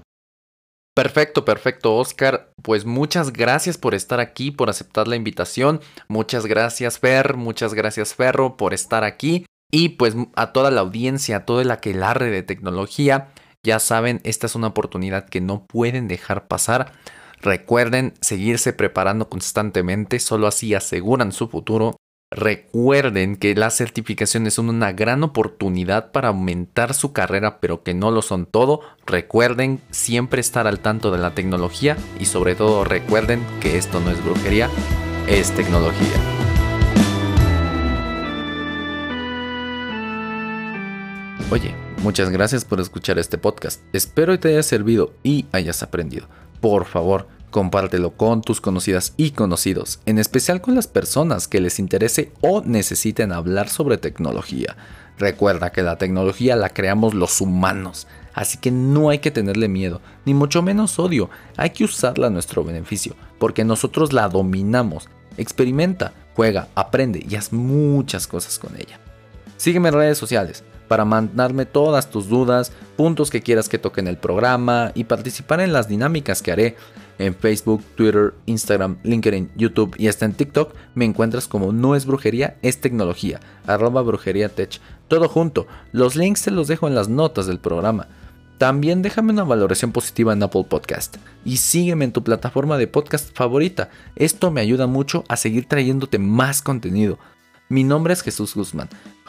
Perfecto, perfecto, Oscar. Pues muchas gracias por estar aquí, por aceptar la invitación. Muchas gracias, Fer. Muchas gracias, Ferro, por estar aquí. Y pues a toda la audiencia, a todo el aquelarre de tecnología, ya saben, esta es una oportunidad que no pueden dejar pasar. Recuerden seguirse preparando constantemente, solo así aseguran su futuro. Recuerden que las certificaciones son una gran oportunidad para aumentar su carrera, pero que no lo son todo. Recuerden siempre estar al tanto de la tecnología y sobre todo recuerden que esto no es brujería, es tecnología. Oye, muchas gracias por escuchar este podcast. Espero que te haya servido y hayas aprendido. Por favor, compártelo con tus conocidas y conocidos, en especial con las personas que les interese o necesiten hablar sobre tecnología. Recuerda que la tecnología la creamos los humanos, así que no hay que tenerle miedo, ni mucho menos odio, hay que usarla a nuestro beneficio, porque nosotros la dominamos. Experimenta, juega, aprende y haz muchas cosas con ella. Sígueme en redes sociales para mandarme todas tus dudas, puntos que quieras que toque en el programa y participar en las dinámicas que haré en Facebook, Twitter, Instagram, LinkedIn, YouTube y hasta en TikTok me encuentras como no es brujería, es tecnología, arroba brujería tech. Todo junto, los links te los dejo en las notas del programa. También déjame una valoración positiva en Apple Podcast y sígueme en tu plataforma de podcast favorita. Esto me ayuda mucho a seguir trayéndote más contenido. Mi nombre es Jesús Guzmán,